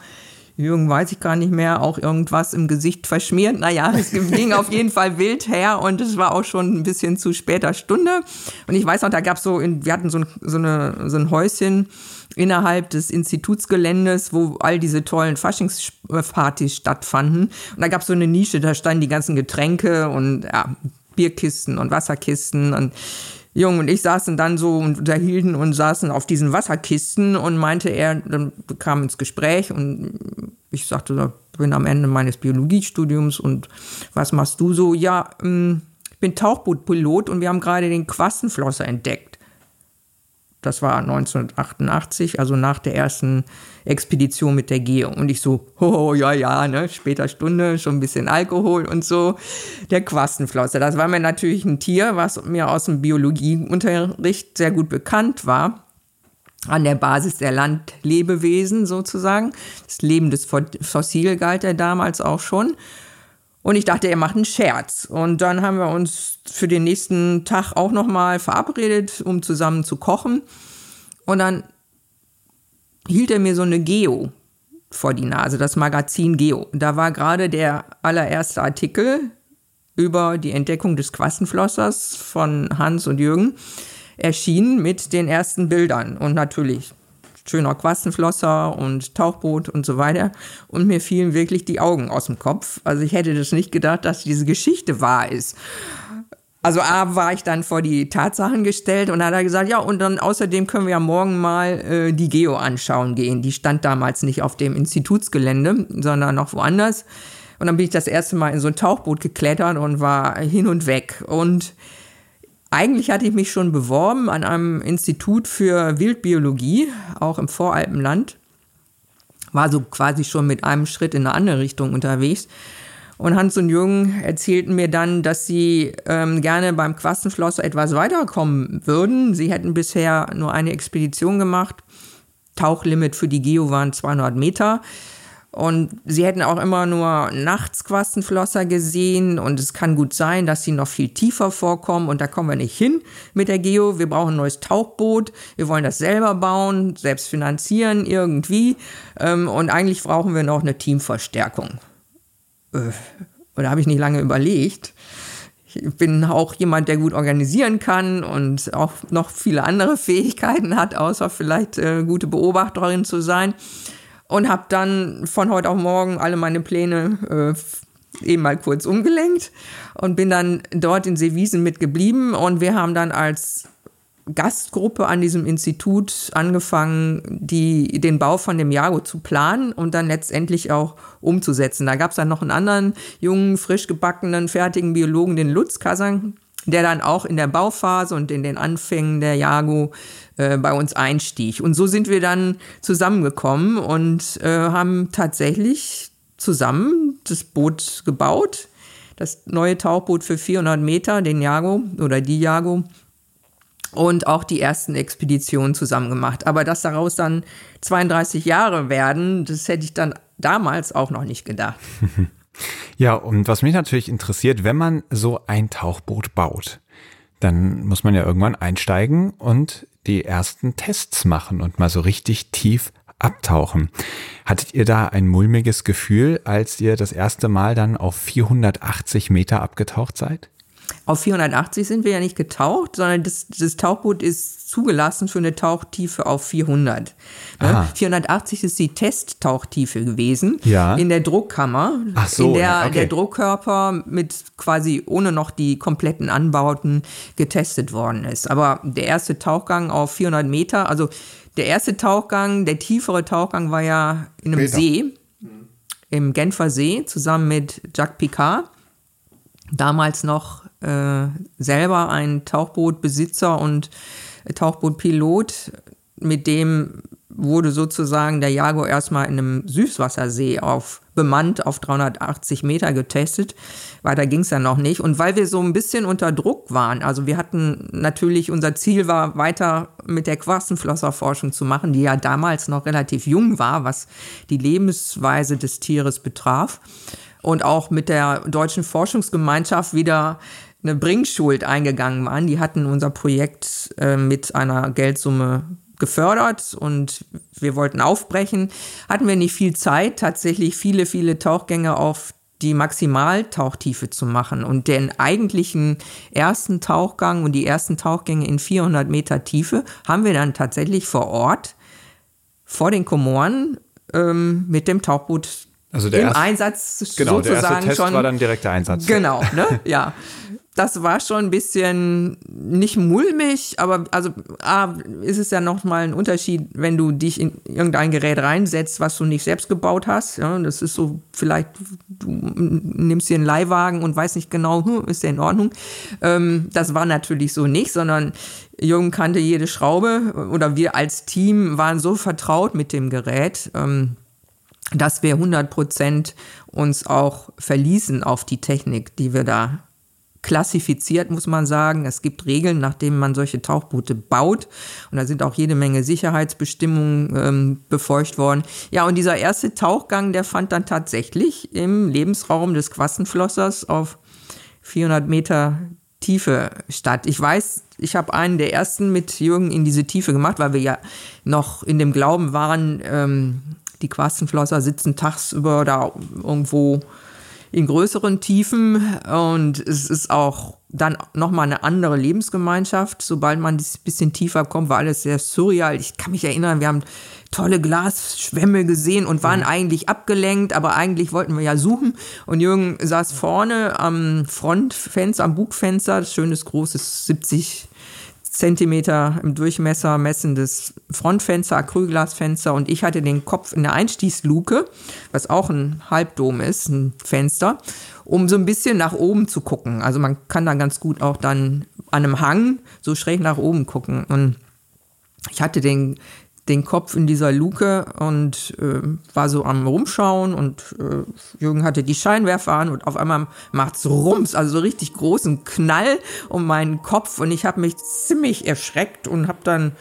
Jürgen weiß ich gar nicht mehr, auch irgendwas im Gesicht verschmiert. Naja, [LAUGHS] es ging auf jeden Fall wild her und es war auch schon ein bisschen zu später Stunde. Und ich weiß noch, da gab es so, wir hatten so ein, so, eine, so ein Häuschen innerhalb des Institutsgeländes, wo all diese tollen Faschingspartys stattfanden. Und da gab es so eine Nische, da standen die ganzen Getränke und ja, Bierkisten und Wasserkisten und Jung und ich saßen dann so und unterhielten und saßen auf diesen Wasserkisten und meinte er, dann kam ins Gespräch und ich sagte, ich bin am Ende meines Biologiestudiums und was machst du so? Ja, ähm, ich bin Tauchbootpilot und wir haben gerade den Quastenflosser entdeckt. Das war 1988, also nach der ersten Expedition mit der Geo. Und ich so, oh, ja, ja, ne, später Stunde, schon ein bisschen Alkohol und so. Der Quastenflosser, das war mir natürlich ein Tier, was mir aus dem Biologieunterricht sehr gut bekannt war. An der Basis der Landlebewesen sozusagen. Das Leben des Fossil galt er damals auch schon. Und ich dachte, er macht einen Scherz. Und dann haben wir uns für den nächsten Tag auch nochmal verabredet, um zusammen zu kochen. Und dann hielt er mir so eine Geo vor die Nase, das Magazin Geo. Da war gerade der allererste Artikel über die Entdeckung des Quassenflossers von Hans und Jürgen erschienen mit den ersten Bildern. Und natürlich schöner Quastenflosser und Tauchboot und so weiter. Und mir fielen wirklich die Augen aus dem Kopf. Also ich hätte das nicht gedacht, dass diese Geschichte wahr ist. Also A war ich dann vor die Tatsachen gestellt und dann hat er gesagt, ja, und dann außerdem können wir ja morgen mal äh, die Geo anschauen gehen. Die stand damals nicht auf dem Institutsgelände, sondern noch woanders. Und dann bin ich das erste Mal in so ein Tauchboot geklettert und war hin und weg. Und eigentlich hatte ich mich schon beworben an einem Institut für Wildbiologie, auch im Voralpenland. War so quasi schon mit einem Schritt in eine andere Richtung unterwegs. Und Hans und Jürgen erzählten mir dann, dass sie ähm, gerne beim Quastenschloss etwas weiterkommen würden. Sie hätten bisher nur eine Expedition gemacht. Tauchlimit für die Geo waren 200 Meter. Und sie hätten auch immer nur nachts Quastenflosser gesehen und es kann gut sein, dass sie noch viel tiefer vorkommen und da kommen wir nicht hin mit der Geo. Wir brauchen ein neues Tauchboot, wir wollen das selber bauen, selbst finanzieren irgendwie ähm, und eigentlich brauchen wir noch eine Teamverstärkung. Äh, und da habe ich nicht lange überlegt. Ich bin auch jemand, der gut organisieren kann und auch noch viele andere [LAUGHS] Fähigkeiten hat, außer vielleicht äh, gute Beobachterin zu sein und habe dann von heute auf morgen alle meine Pläne äh, eben mal kurz umgelenkt und bin dann dort in Seewiesen mitgeblieben und wir haben dann als Gastgruppe an diesem Institut angefangen, die, den Bau von dem Jago zu planen und dann letztendlich auch umzusetzen. Da gab es dann noch einen anderen jungen, frisch gebackenen, fertigen Biologen, den Lutz Kasang, der dann auch in der Bauphase und in den Anfängen der Jago äh, bei uns einstieg. Und so sind wir dann zusammengekommen und äh, haben tatsächlich zusammen das Boot gebaut. Das neue Tauchboot für 400 Meter, den Jago oder die Jago. Und auch die ersten Expeditionen zusammen gemacht. Aber dass daraus dann 32 Jahre werden, das hätte ich dann damals auch noch nicht gedacht. [LAUGHS] Ja, und was mich natürlich interessiert, wenn man so ein Tauchboot baut, dann muss man ja irgendwann einsteigen und die ersten Tests machen und mal so richtig tief abtauchen. Hattet ihr da ein mulmiges Gefühl, als ihr das erste Mal dann auf 480 Meter abgetaucht seid? Auf 480 sind wir ja nicht getaucht, sondern das, das Tauchboot ist zugelassen für eine Tauchtiefe auf 400. Ne? 480 ist die Testtauchtiefe gewesen ja. in der Druckkammer, Ach so, in der okay. der Druckkörper mit quasi ohne noch die kompletten Anbauten getestet worden ist. Aber der erste Tauchgang auf 400 Meter, also der erste Tauchgang, der tiefere Tauchgang war ja in einem Später. See, im Genfer See, zusammen mit Jacques Picard damals noch äh, selber ein Tauchbootbesitzer und Tauchbootpilot, mit dem wurde sozusagen der Jago erstmal in einem Süßwassersee auf bemannt auf 380 Meter getestet. Weiter ging es dann noch nicht. Und weil wir so ein bisschen unter Druck waren, also wir hatten natürlich, unser Ziel war, weiter mit der Quastenflosserforschung zu machen, die ja damals noch relativ jung war, was die Lebensweise des Tieres betraf. Und auch mit der deutschen Forschungsgemeinschaft wieder eine Bringschuld eingegangen waren. Die hatten unser Projekt äh, mit einer Geldsumme gefördert und wir wollten aufbrechen. Hatten wir nicht viel Zeit, tatsächlich viele, viele Tauchgänge auf die Maximaltauchtiefe zu machen und den eigentlichen ersten Tauchgang und die ersten Tauchgänge in 400 Meter Tiefe haben wir dann tatsächlich vor Ort vor den Komoren ähm, mit dem Tauchboot also der im erste, Einsatz genau, sozusagen der erste Test schon. war dann direkter Einsatz. Genau, ne? [LAUGHS] Ja das war schon ein bisschen nicht mulmig, aber also A, ist es ja nochmal ein Unterschied, wenn du dich in irgendein Gerät reinsetzt, was du nicht selbst gebaut hast. Ja, das ist so, vielleicht, du nimmst dir einen Leihwagen und weißt nicht genau, hm, ist der in Ordnung. Ähm, das war natürlich so nicht, sondern Jürgen kannte jede Schraube oder wir als Team waren so vertraut mit dem Gerät. Ähm, dass wir 100 Prozent uns auch verließen auf die Technik, die wir da klassifiziert, muss man sagen. Es gibt Regeln, nach denen man solche Tauchboote baut. Und da sind auch jede Menge Sicherheitsbestimmungen ähm, befeucht worden. Ja, und dieser erste Tauchgang, der fand dann tatsächlich im Lebensraum des Quassenflossers auf 400 Meter Tiefe statt. Ich weiß, ich habe einen der ersten mit Jürgen in diese Tiefe gemacht, weil wir ja noch in dem Glauben waren, ähm, die Quastenflosser sitzen tagsüber da irgendwo in größeren Tiefen und es ist auch dann nochmal eine andere Lebensgemeinschaft. Sobald man ein bisschen tiefer kommt, war alles sehr surreal. Ich kann mich erinnern, wir haben tolle Glasschwämme gesehen und waren mhm. eigentlich abgelenkt, aber eigentlich wollten wir ja suchen. Und Jürgen saß vorne am Frontfenster, am Bugfenster, schönes großes 70 Zentimeter im Durchmesser messendes Frontfenster, Acrylglasfenster und ich hatte den Kopf in der Einstiegsluke, was auch ein Halbdom ist, ein Fenster, um so ein bisschen nach oben zu gucken. Also man kann da ganz gut auch dann an einem Hang so schräg nach oben gucken. Und ich hatte den den Kopf in dieser Luke und äh, war so am Rumschauen und äh, Jürgen hatte die Scheinwerfer an und auf einmal macht's Rums, also so richtig großen Knall um meinen Kopf und ich habe mich ziemlich erschreckt und habe dann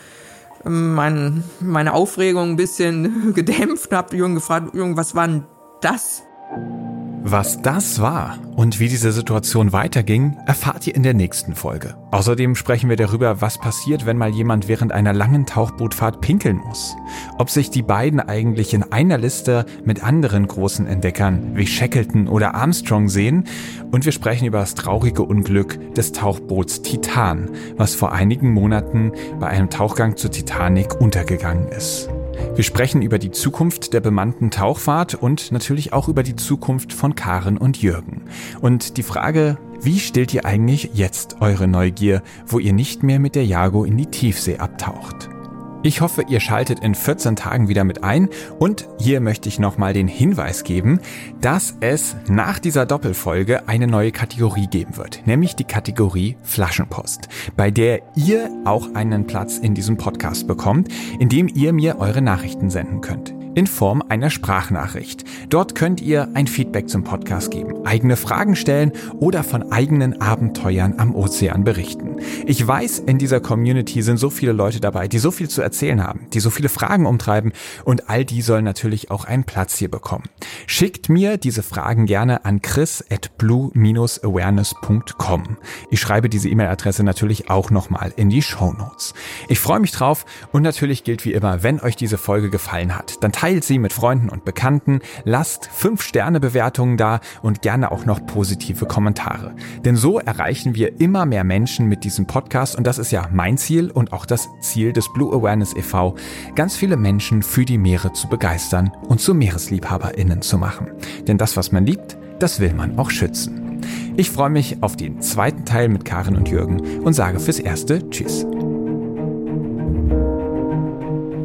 ähm, mein, meine Aufregung ein bisschen [LAUGHS] gedämpft und habe Jürgen gefragt, Jürgen, was war denn das? Was das war und wie diese Situation weiterging, erfahrt ihr in der nächsten Folge. Außerdem sprechen wir darüber, was passiert, wenn mal jemand während einer langen Tauchbootfahrt pinkeln muss. Ob sich die beiden eigentlich in einer Liste mit anderen großen Entdeckern wie Shackleton oder Armstrong sehen. Und wir sprechen über das traurige Unglück des Tauchboots Titan, was vor einigen Monaten bei einem Tauchgang zur Titanic untergegangen ist. Wir sprechen über die Zukunft der bemannten Tauchfahrt und natürlich auch über die Zukunft von Karen und Jürgen. Und die Frage, wie stillt ihr eigentlich jetzt eure Neugier, wo ihr nicht mehr mit der Jago in die Tiefsee abtaucht? Ich hoffe, ihr schaltet in 14 Tagen wieder mit ein. Und hier möchte ich nochmal den Hinweis geben, dass es nach dieser Doppelfolge eine neue Kategorie geben wird, nämlich die Kategorie Flaschenpost, bei der ihr auch einen Platz in diesem Podcast bekommt, indem ihr mir eure Nachrichten senden könnt in Form einer Sprachnachricht. Dort könnt ihr ein Feedback zum Podcast geben, eigene Fragen stellen oder von eigenen Abenteuern am Ozean berichten. Ich weiß, in dieser Community sind so viele Leute dabei, die so viel zu erzählen haben, die so viele Fragen umtreiben und all die sollen natürlich auch einen Platz hier bekommen. Schickt mir diese Fragen gerne an chris at blue-awareness.com. Ich schreibe diese E-Mail-Adresse natürlich auch nochmal in die Show Notes. Ich freue mich drauf und natürlich gilt wie immer, wenn euch diese Folge gefallen hat, dann teilt sie mit Freunden und Bekannten, lasst 5-Sterne-Bewertungen da und gerne auch noch positive Kommentare. Denn so erreichen wir immer mehr Menschen mit diesem Podcast und das ist ja mein Ziel und auch das Ziel des Blue Awareness e.V., ganz viele Menschen für die Meere zu begeistern und zu MeeresliebhaberInnen zu machen. Denn das, was man liebt, das will man auch schützen. Ich freue mich auf den zweiten Teil mit Karin und Jürgen und sage fürs Erste Tschüss.